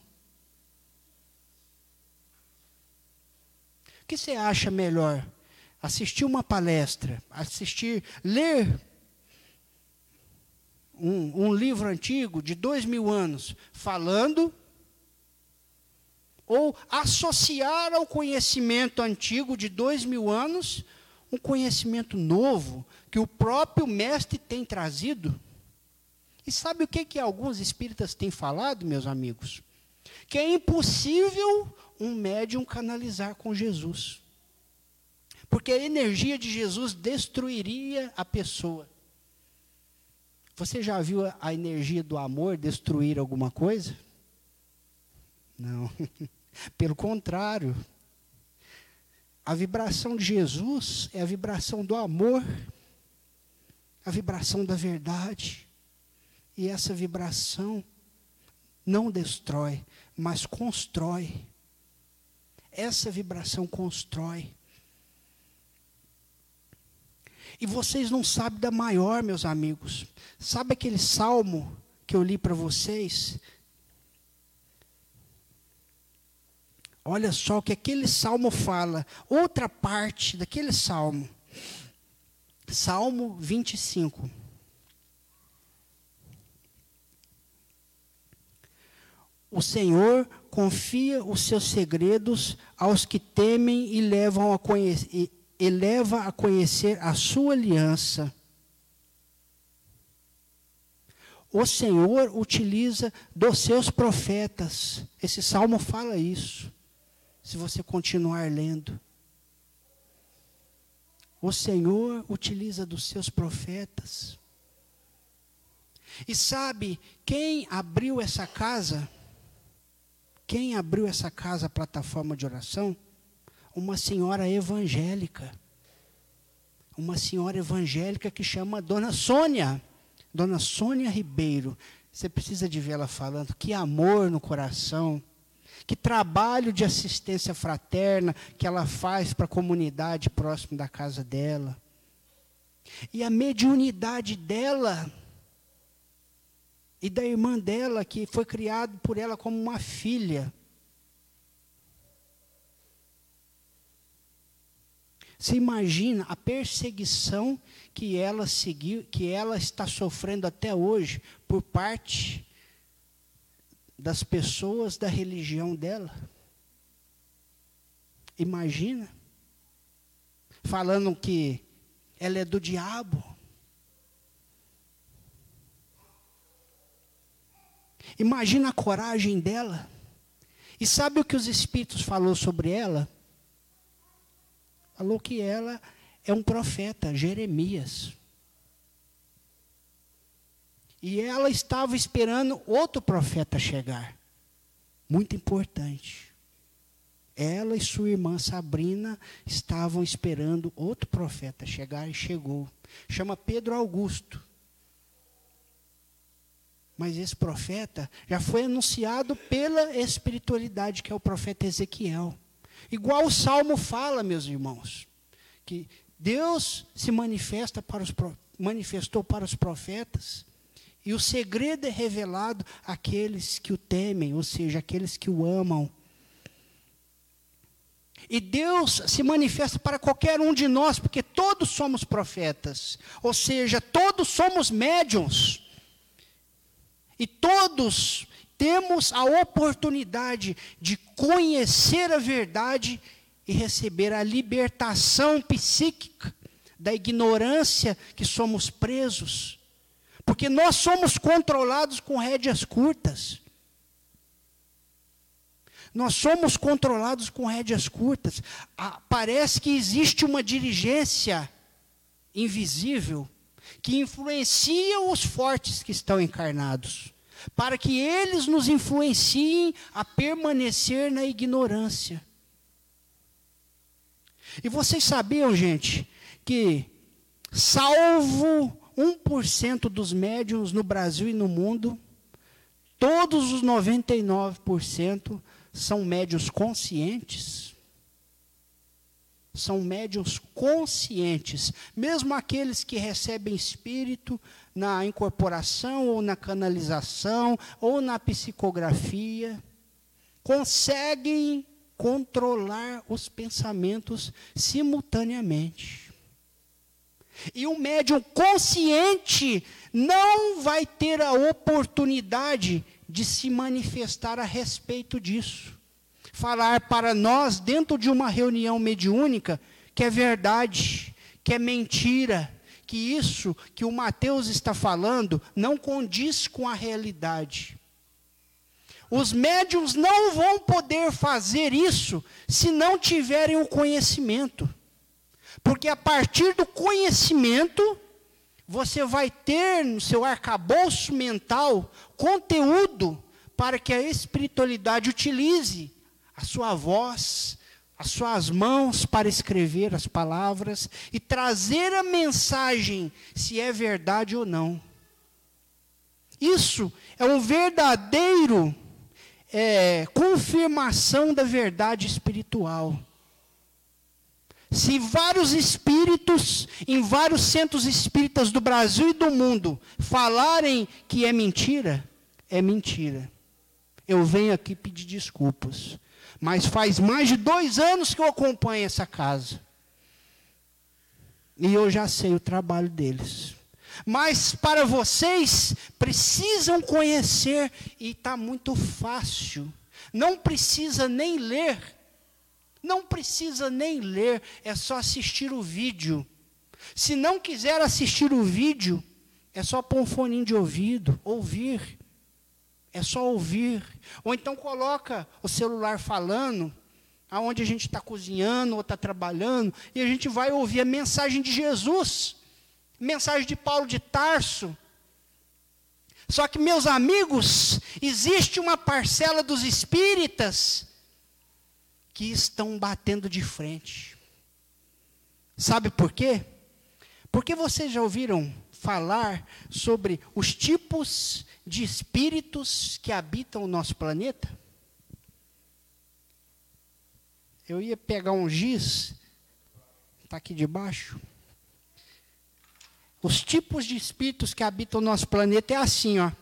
[SPEAKER 3] Que você acha melhor? assistir uma palestra, assistir, ler um, um livro antigo de dois mil anos, falando, ou associar ao conhecimento antigo de dois mil anos um conhecimento novo que o próprio mestre tem trazido. E sabe o que, que alguns espíritas têm falado, meus amigos? Que é impossível um médium canalizar com Jesus. Porque a energia de Jesus destruiria a pessoa. Você já viu a energia do amor destruir alguma coisa? Não. (laughs) Pelo contrário. A vibração de Jesus é a vibração do amor, a vibração da verdade. E essa vibração não destrói, mas constrói. Essa vibração constrói. E vocês não sabem da maior, meus amigos. Sabe aquele salmo que eu li para vocês? Olha só o que aquele salmo fala. Outra parte daquele salmo. Salmo 25. O Senhor confia os seus segredos aos que temem e levam a conhecer eleva a conhecer a sua aliança. O Senhor utiliza dos seus profetas. Esse salmo fala isso. Se você continuar lendo. O Senhor utiliza dos seus profetas. E sabe quem abriu essa casa? Quem abriu essa casa, plataforma de oração? uma senhora evangélica. Uma senhora evangélica que chama Dona Sônia. Dona Sônia Ribeiro. Você precisa de ver ela falando. Que amor no coração. Que trabalho de assistência fraterna que ela faz para a comunidade próximo da casa dela. E a mediunidade dela e da irmã dela, que foi criado por ela como uma filha. Você imagina a perseguição que ela seguiu, que ela está sofrendo até hoje por parte das pessoas da religião dela? Imagina. Falando que ela é do diabo. Imagina a coragem dela. E sabe o que os espíritos falou sobre ela? falou que ela é um profeta, Jeremias. E ela estava esperando outro profeta chegar. Muito importante. Ela e sua irmã Sabrina estavam esperando outro profeta chegar e chegou. Chama Pedro Augusto. Mas esse profeta já foi anunciado pela espiritualidade, que é o profeta Ezequiel. Igual o Salmo fala, meus irmãos, que Deus se manifesta para os, manifestou para os profetas, e o segredo é revelado àqueles que o temem, ou seja, àqueles que o amam. E Deus se manifesta para qualquer um de nós, porque todos somos profetas, ou seja, todos somos médiums. E todos temos a oportunidade de conhecer a verdade e receber a libertação psíquica da ignorância que somos presos. Porque nós somos controlados com rédeas curtas. Nós somos controlados com rédeas curtas. Ah, parece que existe uma dirigência invisível que influencia os fortes que estão encarnados, para que eles nos influenciem a permanecer na ignorância. E vocês sabiam, gente, que salvo 1% dos médiums no Brasil e no mundo, todos os 99% são médios conscientes. São médios conscientes, mesmo aqueles que recebem espírito na incorporação ou na canalização ou na psicografia, conseguem controlar os pensamentos simultaneamente. E o médium consciente não vai ter a oportunidade de se manifestar a respeito disso. Falar para nós, dentro de uma reunião mediúnica, que é verdade, que é mentira, que isso que o Mateus está falando não condiz com a realidade. Os médiums não vão poder fazer isso se não tiverem o conhecimento. Porque a partir do conhecimento, você vai ter no seu arcabouço mental conteúdo para que a espiritualidade utilize a sua voz, as suas mãos para escrever as palavras e trazer a mensagem, se é verdade ou não. Isso é um verdadeiro é, confirmação da verdade espiritual. Se vários espíritos, em vários centros espíritas do Brasil e do mundo, falarem que é mentira, é mentira. Eu venho aqui pedir desculpas. Mas faz mais de dois anos que eu acompanho essa casa. E eu já sei o trabalho deles. Mas para vocês, precisam conhecer, e está muito fácil. Não precisa nem ler. Não precisa nem ler, é só assistir o vídeo. Se não quiser assistir o vídeo, é só pôr um fone de ouvido, ouvir. É só ouvir. Ou então coloca o celular falando, aonde a gente está cozinhando ou está trabalhando, e a gente vai ouvir a mensagem de Jesus mensagem de Paulo de Tarso. Só que, meus amigos, existe uma parcela dos espíritas que estão batendo de frente. Sabe por quê? Porque vocês já ouviram falar sobre os tipos de espíritos que habitam o nosso planeta? Eu ia pegar um giz, está aqui debaixo. Os tipos de espíritos que habitam o nosso planeta é assim, ó.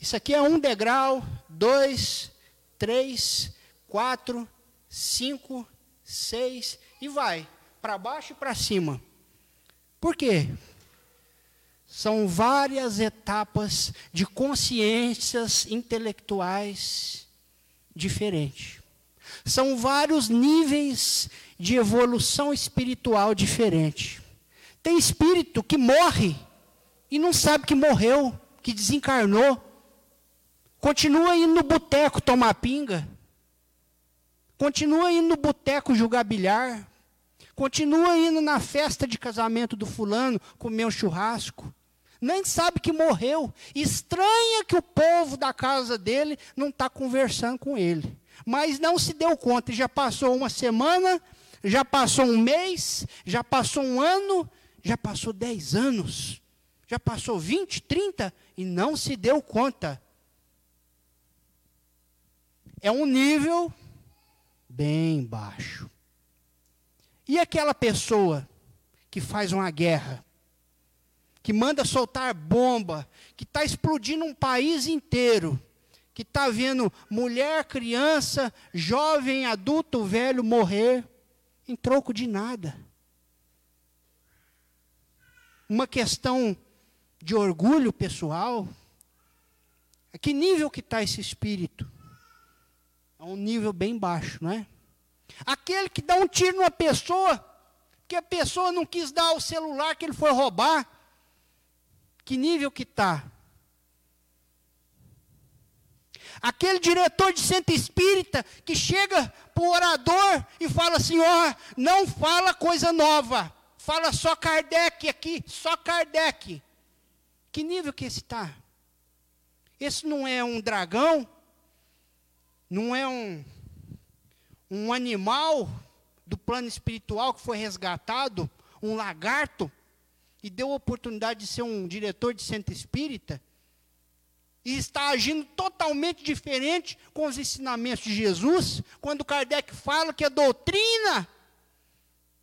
[SPEAKER 3] Isso aqui é um degrau, dois, três, quatro, cinco, seis e vai para baixo e para cima. Por quê? São várias etapas de consciências intelectuais diferente. São vários níveis de evolução espiritual diferente. Tem espírito que morre e não sabe que morreu, que desencarnou. Continua indo no boteco tomar pinga. Continua indo no boteco jogar bilhar. Continua indo na festa de casamento do fulano comer um churrasco nem sabe que morreu. Estranha que o povo da casa dele não está conversando com ele. Mas não se deu conta, já passou uma semana, já passou um mês, já passou um ano, já passou dez anos, já passou vinte, trinta e não se deu conta. É um nível bem baixo. E aquela pessoa que faz uma guerra que manda soltar bomba, que está explodindo um país inteiro, que está vendo mulher, criança, jovem, adulto, velho morrer em troco de nada. Uma questão de orgulho pessoal. A que nível que está esse espírito? A um nível bem baixo, não é? Aquele que dá um tiro numa pessoa, que a pessoa não quis dar o celular que ele foi roubar. Que nível que está? Aquele diretor de centro espírita que chega para o orador e fala assim: ó, não fala coisa nova, fala só Kardec aqui, só Kardec. Que nível que esse está? Esse não é um dragão, não é um, um animal do plano espiritual que foi resgatado, um lagarto, e deu a oportunidade de ser um diretor de centro espírita, e está agindo totalmente diferente com os ensinamentos de Jesus, quando Kardec fala que a doutrina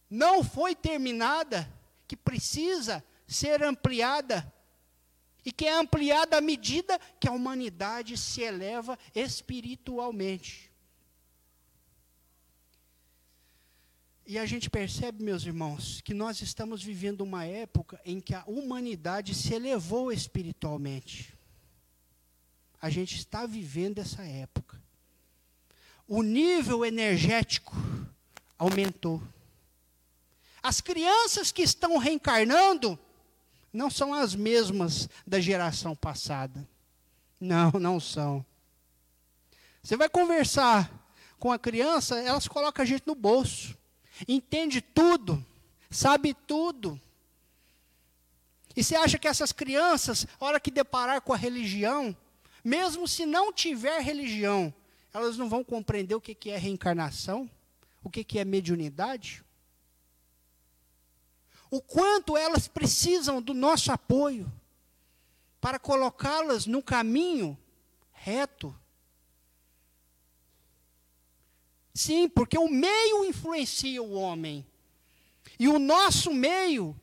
[SPEAKER 3] não foi terminada, que precisa ser ampliada, e que é ampliada à medida que a humanidade se eleva espiritualmente. E a gente percebe, meus irmãos, que nós estamos vivendo uma época em que a humanidade se elevou espiritualmente. A gente está vivendo essa época. O nível energético aumentou. As crianças que estão reencarnando não são as mesmas da geração passada. Não, não são. Você vai conversar com a criança, elas colocam a gente no bolso entende tudo, sabe tudo. E você acha que essas crianças, hora que deparar com a religião, mesmo se não tiver religião, elas não vão compreender o que é reencarnação, o que é mediunidade? O quanto elas precisam do nosso apoio para colocá-las no caminho reto, Sim, porque o meio influencia o homem. E o nosso meio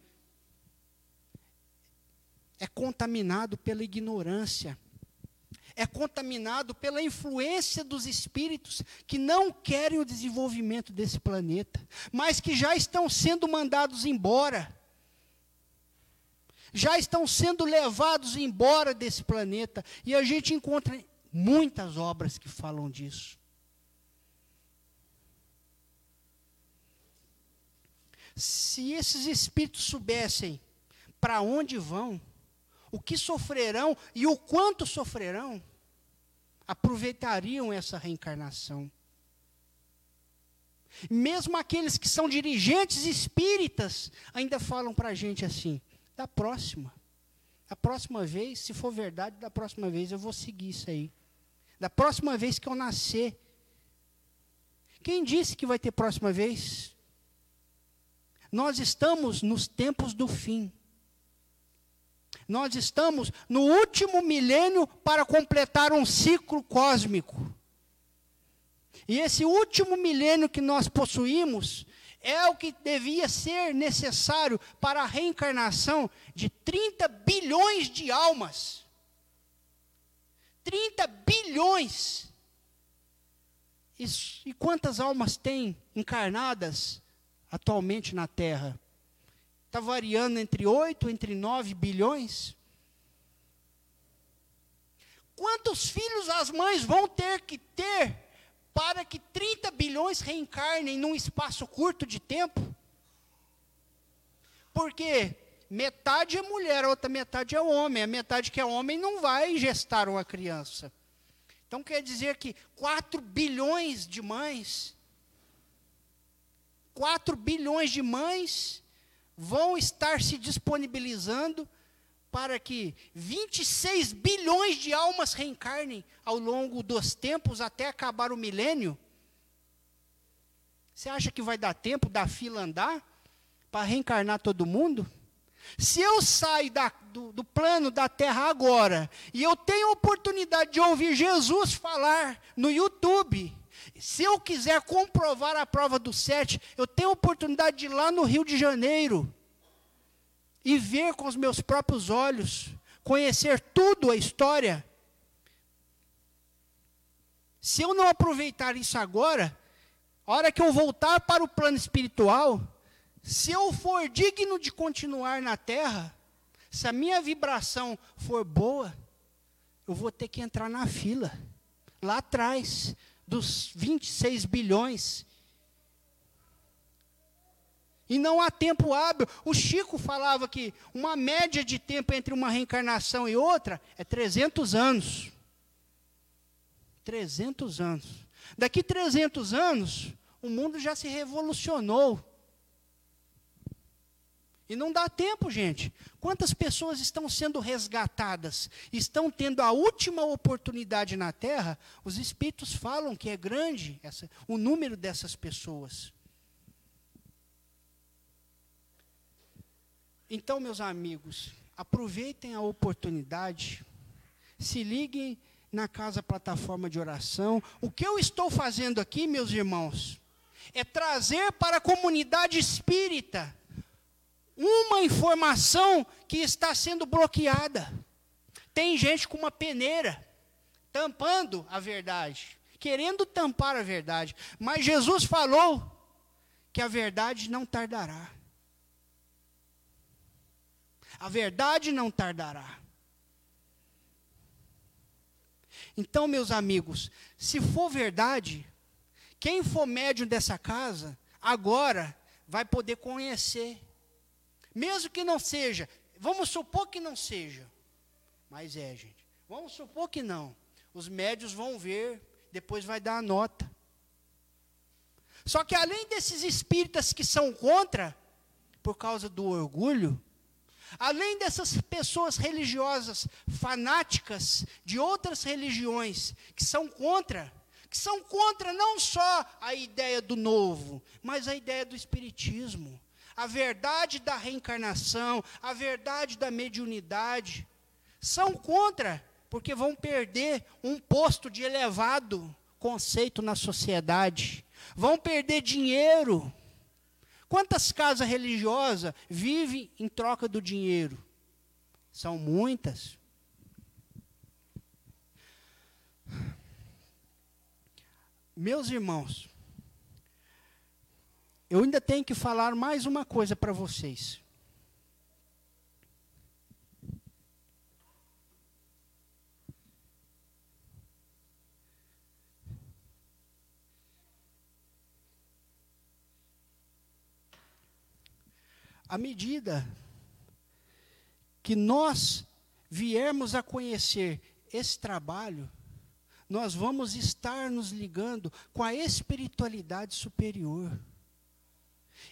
[SPEAKER 3] é contaminado pela ignorância. É contaminado pela influência dos espíritos que não querem o desenvolvimento desse planeta, mas que já estão sendo mandados embora. Já estão sendo levados embora desse planeta. E a gente encontra muitas obras que falam disso. Se esses espíritos soubessem para onde vão, o que sofrerão e o quanto sofrerão, aproveitariam essa reencarnação. Mesmo aqueles que são dirigentes espíritas ainda falam para a gente assim: da próxima, da próxima vez, se for verdade, da próxima vez eu vou seguir isso aí. Da próxima vez que eu nascer. Quem disse que vai ter próxima vez? Nós estamos nos tempos do fim. Nós estamos no último milênio para completar um ciclo cósmico. E esse último milênio que nós possuímos é o que devia ser necessário para a reencarnação de 30 bilhões de almas. 30 bilhões. E, quantas almas tem encarnadas atualmente na Terra? Está variando entre 8, entre 9 bilhões. Quantos filhos as mães vão ter que ter para que 30 bilhões reencarnem num espaço curto de tempo? Porque metade é mulher, a outra metade é homem. A metade que é homem não vai gestar uma criança. Então quer dizer que 4 bilhões de mães 4 bilhões de mães vão estar se disponibilizando para que 26 bilhões de almas reencarnem ao longo dos tempos até acabar o milênio? Você acha que vai dar tempo da fila andar para reencarnar todo mundo? Se eu saio da, do, do, plano da terra agora e eu tenho a oportunidade de ouvir Jesus falar no YouTube, se eu quiser comprovar a prova do sete, eu tenho a oportunidade de ir lá no Rio de Janeiro e ver com os meus próprios olhos, conhecer tudo a história. Se eu não aproveitar isso agora, hora que eu voltar para o plano espiritual, se eu for digno de continuar na terra, se a minha vibração for boa, eu vou ter que entrar na fila, lá atrás, dos 26 bilhões. E não há tempo hábil. O Chico falava que uma média de tempo entre uma reencarnação e outra é 300 anos. 300 anos. Daqui 300 anos, o mundo já se revolucionou. E não dá tempo, gente. Quantas pessoas estão sendo resgatadas, estão tendo a última oportunidade na Terra? Os espíritos falam que é grande essa, o número dessas pessoas. Então, meus amigos, aproveitem a oportunidade, se liguem na casa plataforma de oração. O que eu estou fazendo aqui, meus irmãos, é trazer para a comunidade espírita uma informação que está sendo bloqueada. Tem gente com uma peneira tampando a verdade, querendo tampar a verdade, mas Jesus falou que a verdade não tardará. A verdade não tardará. Então, meus amigos, se for verdade, quem for médium dessa casa, agora vai poder conhecer. Mesmo que não seja, vamos supor que não seja. Mas é, gente. Vamos supor que não. Os médios vão ver, depois vai dar a nota. Só que além desses espíritas que são contra, por causa do orgulho, Além dessas pessoas religiosas fanáticas de outras religiões que são contra, que são contra não só a ideia do novo, mas a ideia do espiritismo, a verdade da reencarnação, a verdade da mediunidade, são contra, porque vão perder um posto de elevado conceito na sociedade, vão perder dinheiro, Quantas casas religiosas vivem em troca do dinheiro? São muitas. Meus irmãos, eu ainda tenho que falar mais uma coisa para vocês. à medida que nós viermos a conhecer esse trabalho, nós vamos estar nos ligando com a espiritualidade superior.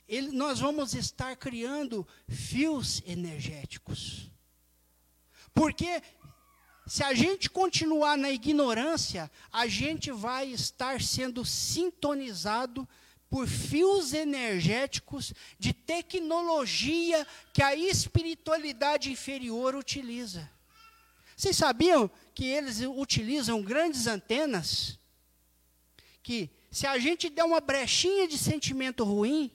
[SPEAKER 3] Ele, nós vamos estar criando fios energéticos. Porque se a gente continuar na ignorância, a gente vai estar sendo sintonizado por fios energéticos de tecnologia que a espiritualidade inferior utiliza. Vocês sabiam que eles utilizam grandes antenas? Que se a gente der uma brechinha de sentimento ruim,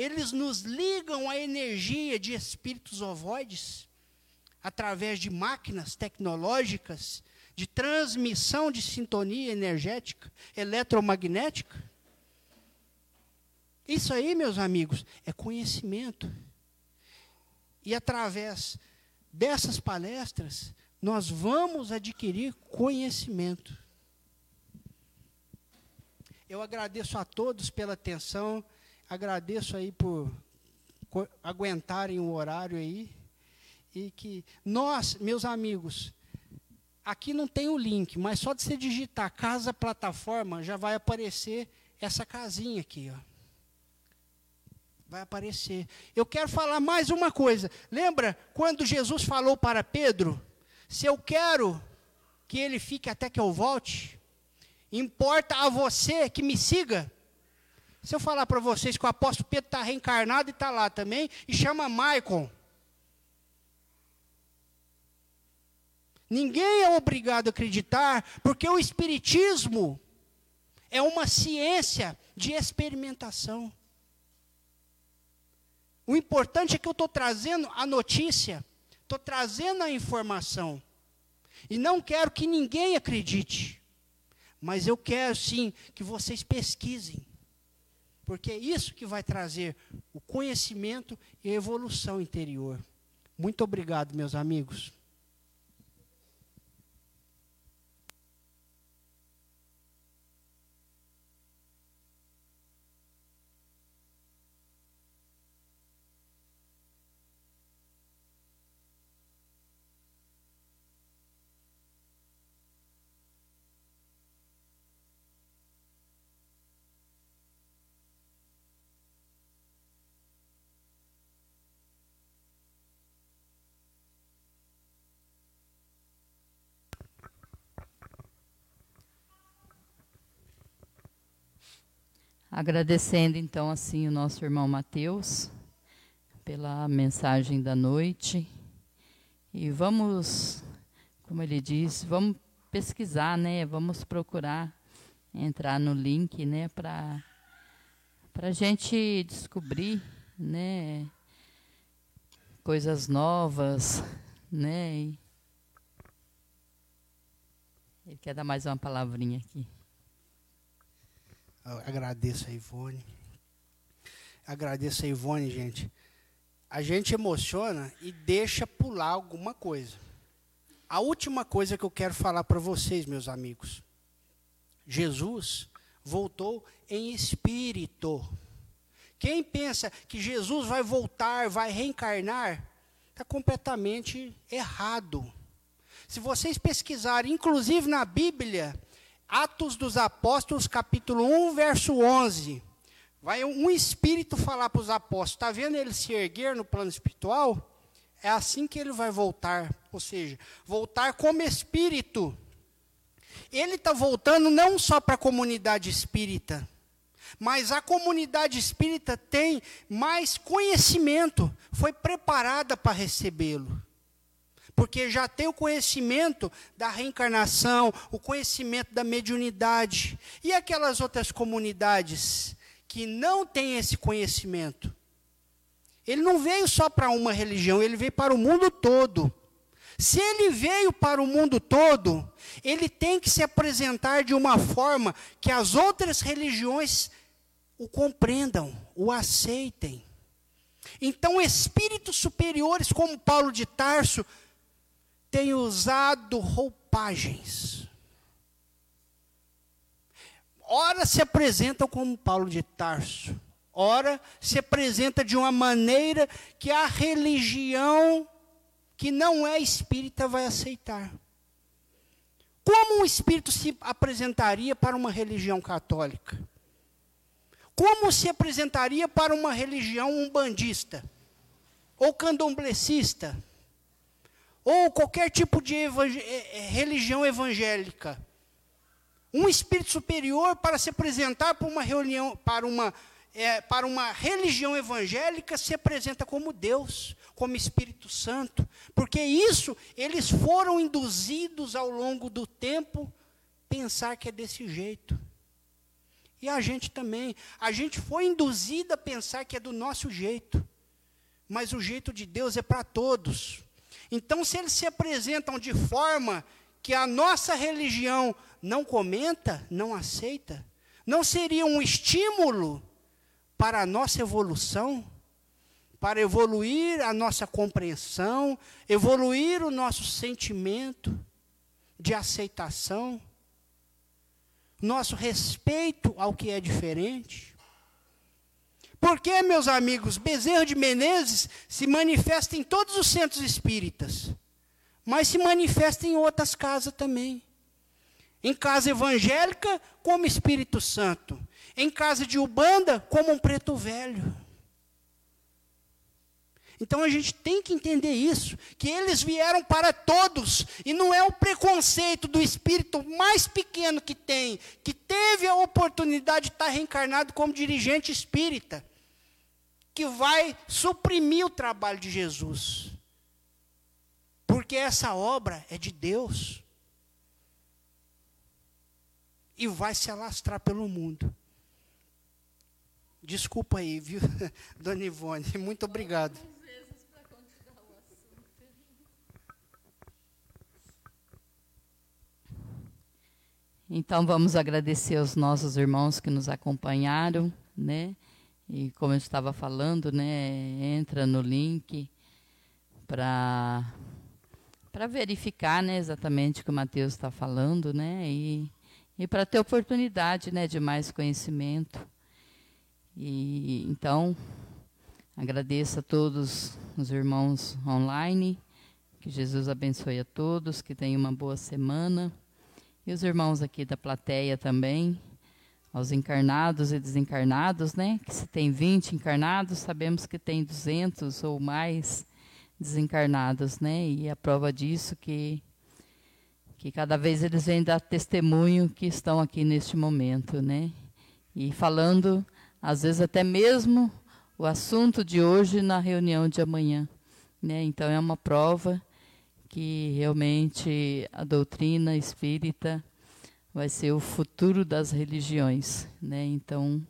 [SPEAKER 3] eles nos ligam à energia de espíritos ovoides através de máquinas tecnológicas de transmissão de sintonia energética eletromagnética isso aí, meus amigos, é conhecimento. E através dessas palestras, nós vamos adquirir conhecimento. Eu agradeço a todos pela atenção, agradeço aí por aguentarem o horário aí. E que nós, meus amigos, aqui não tem o link, mas só de você digitar casa plataforma já vai aparecer essa casinha aqui, ó vai aparecer. Eu quero falar mais uma coisa. Lembra quando Jesus falou para Pedro: Se eu quero que ele fique até que eu volte, importa a você que me siga. Se eu falar para vocês que o apóstolo Pedro está reencarnado e está lá também, e chama Maicon. Ninguém é obrigado a acreditar, porque o Espiritismo é uma ciência de experimentação. O importante é que eu estou trazendo a notícia, estou trazendo a informação. E não quero que ninguém acredite. Mas eu quero sim que vocês pesquisem. Porque é isso que vai trazer o conhecimento e a evolução interior. Muito obrigado, meus amigos.
[SPEAKER 4] Agradecendo então assim o nosso irmão Mateus pela mensagem da noite. E vamos, como ele diz, vamos pesquisar, né? Vamos procurar entrar no link, né, para para a gente descobrir, né, coisas novas, né? E ele quer dar mais uma palavrinha aqui.
[SPEAKER 3] Agradeço a Ivone. Agradeço a Ivone, gente. A gente emociona e deixa pular alguma coisa. A última coisa que eu quero falar para vocês, meus amigos. Jesus voltou em espírito. Quem pensa que Jesus vai voltar, vai reencarnar, está completamente errado. Se vocês pesquisarem, inclusive na Bíblia, Atos dos Apóstolos, capítulo 1, verso 11, vai um espírito falar para os apóstolos: está vendo ele se erguer no plano espiritual? É assim que ele vai voltar, ou seja, voltar como espírito. Ele está voltando não só para a comunidade espírita, mas a comunidade espírita tem mais conhecimento, foi preparada para recebê-lo. Porque já tem o conhecimento da reencarnação, o conhecimento da mediunidade. E aquelas outras comunidades que não têm esse conhecimento? Ele não veio só para uma religião, ele veio para o mundo todo. Se ele veio para o mundo todo, ele tem que se apresentar de uma forma que as outras religiões o compreendam, o aceitem. Então, espíritos superiores como Paulo de Tarso têm usado roupagens. Ora se apresentam como Paulo de Tarso, ora se apresenta de uma maneira que a religião que não é espírita vai aceitar. Como um espírito se apresentaria para uma religião católica? Como se apresentaria para uma religião umbandista? Ou candomblecista? Ou qualquer tipo de evang eh, eh, religião evangélica? Um espírito superior para se apresentar para uma reunião, para uma, é, para uma religião evangélica se apresenta como Deus, como Espírito Santo, porque isso eles foram induzidos ao longo do tempo pensar que é desse jeito. E a gente também. A gente foi induzido a pensar que é do nosso jeito. Mas o jeito de Deus é para todos. Então, se eles se apresentam de forma que a nossa religião não comenta, não aceita, não seria um estímulo para a nossa evolução? Para evoluir a nossa compreensão, evoluir o nosso sentimento de aceitação? nosso respeito ao que é diferente. Porque, meus amigos, Bezerra de Menezes se manifesta em todos os centros espíritas, mas se manifesta em outras casas também. Em casa evangélica, como Espírito Santo. Em casa de Ubanda, como um preto velho. Então a gente tem que entender isso, que eles vieram para todos, e não é o preconceito do espírito mais pequeno que tem, que teve a oportunidade de estar reencarnado como dirigente espírita, que vai suprimir o trabalho de Jesus. Porque essa obra é de Deus. E vai se alastrar pelo mundo. Desculpa aí, viu, (laughs) Dona Ivone? Muito obrigado.
[SPEAKER 4] Então vamos agradecer aos nossos irmãos que nos acompanharam, né? E como eu estava falando, né, entra no link para para verificar, né, exatamente o que o Mateus está falando, né? E e para ter oportunidade, né, de mais conhecimento. E então agradeço a todos os irmãos online, que Jesus abençoe a todos, que tenham uma boa semana. E os irmãos aqui da plateia também, aos encarnados e desencarnados, né? Que se tem 20 encarnados, sabemos que tem 200 ou mais desencarnados, né? E a prova disso que que cada vez eles vêm dar testemunho que estão aqui neste momento, né? e falando, às vezes até mesmo o assunto de hoje na reunião de amanhã. Né? Então é uma prova que realmente a doutrina espírita vai ser o futuro das religiões. Né? Então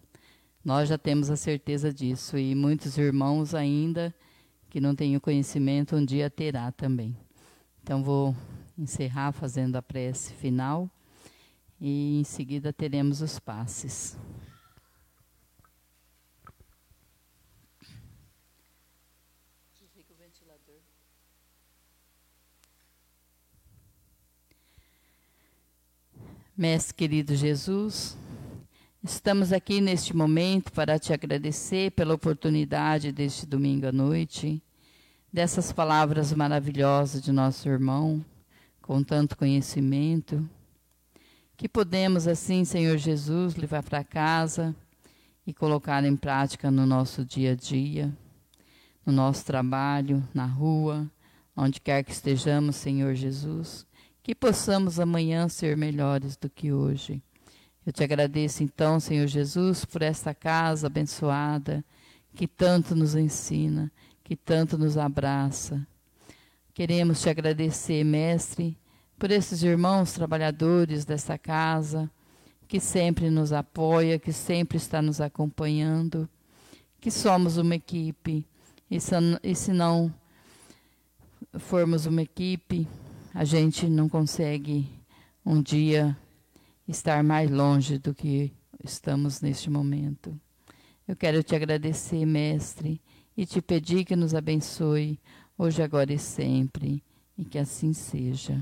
[SPEAKER 4] nós já temos a certeza disso e muitos irmãos ainda que não têm o conhecimento um dia terá também. Então vou encerrar fazendo a prece final e em seguida teremos os passes. Mestre querido Jesus, estamos aqui neste momento para te agradecer pela oportunidade deste domingo à noite, dessas palavras maravilhosas de nosso irmão, com tanto conhecimento, que podemos assim, Senhor Jesus, levar para casa e colocar em prática no nosso dia a dia, no nosso trabalho, na rua, onde quer que estejamos, Senhor Jesus que possamos amanhã ser melhores do que hoje. Eu te agradeço então, Senhor Jesus, por esta casa abençoada que tanto nos ensina, que tanto nos abraça. Queremos te agradecer, Mestre, por esses irmãos trabalhadores desta casa, que sempre nos apoia, que sempre está nos acompanhando, que somos uma equipe, e se, não formos uma equipe, a gente não consegue um dia estar mais longe do que estamos neste momento. Eu quero te agradecer, Mestre, e te pedir que nos abençoe hoje, agora e sempre, e que assim seja.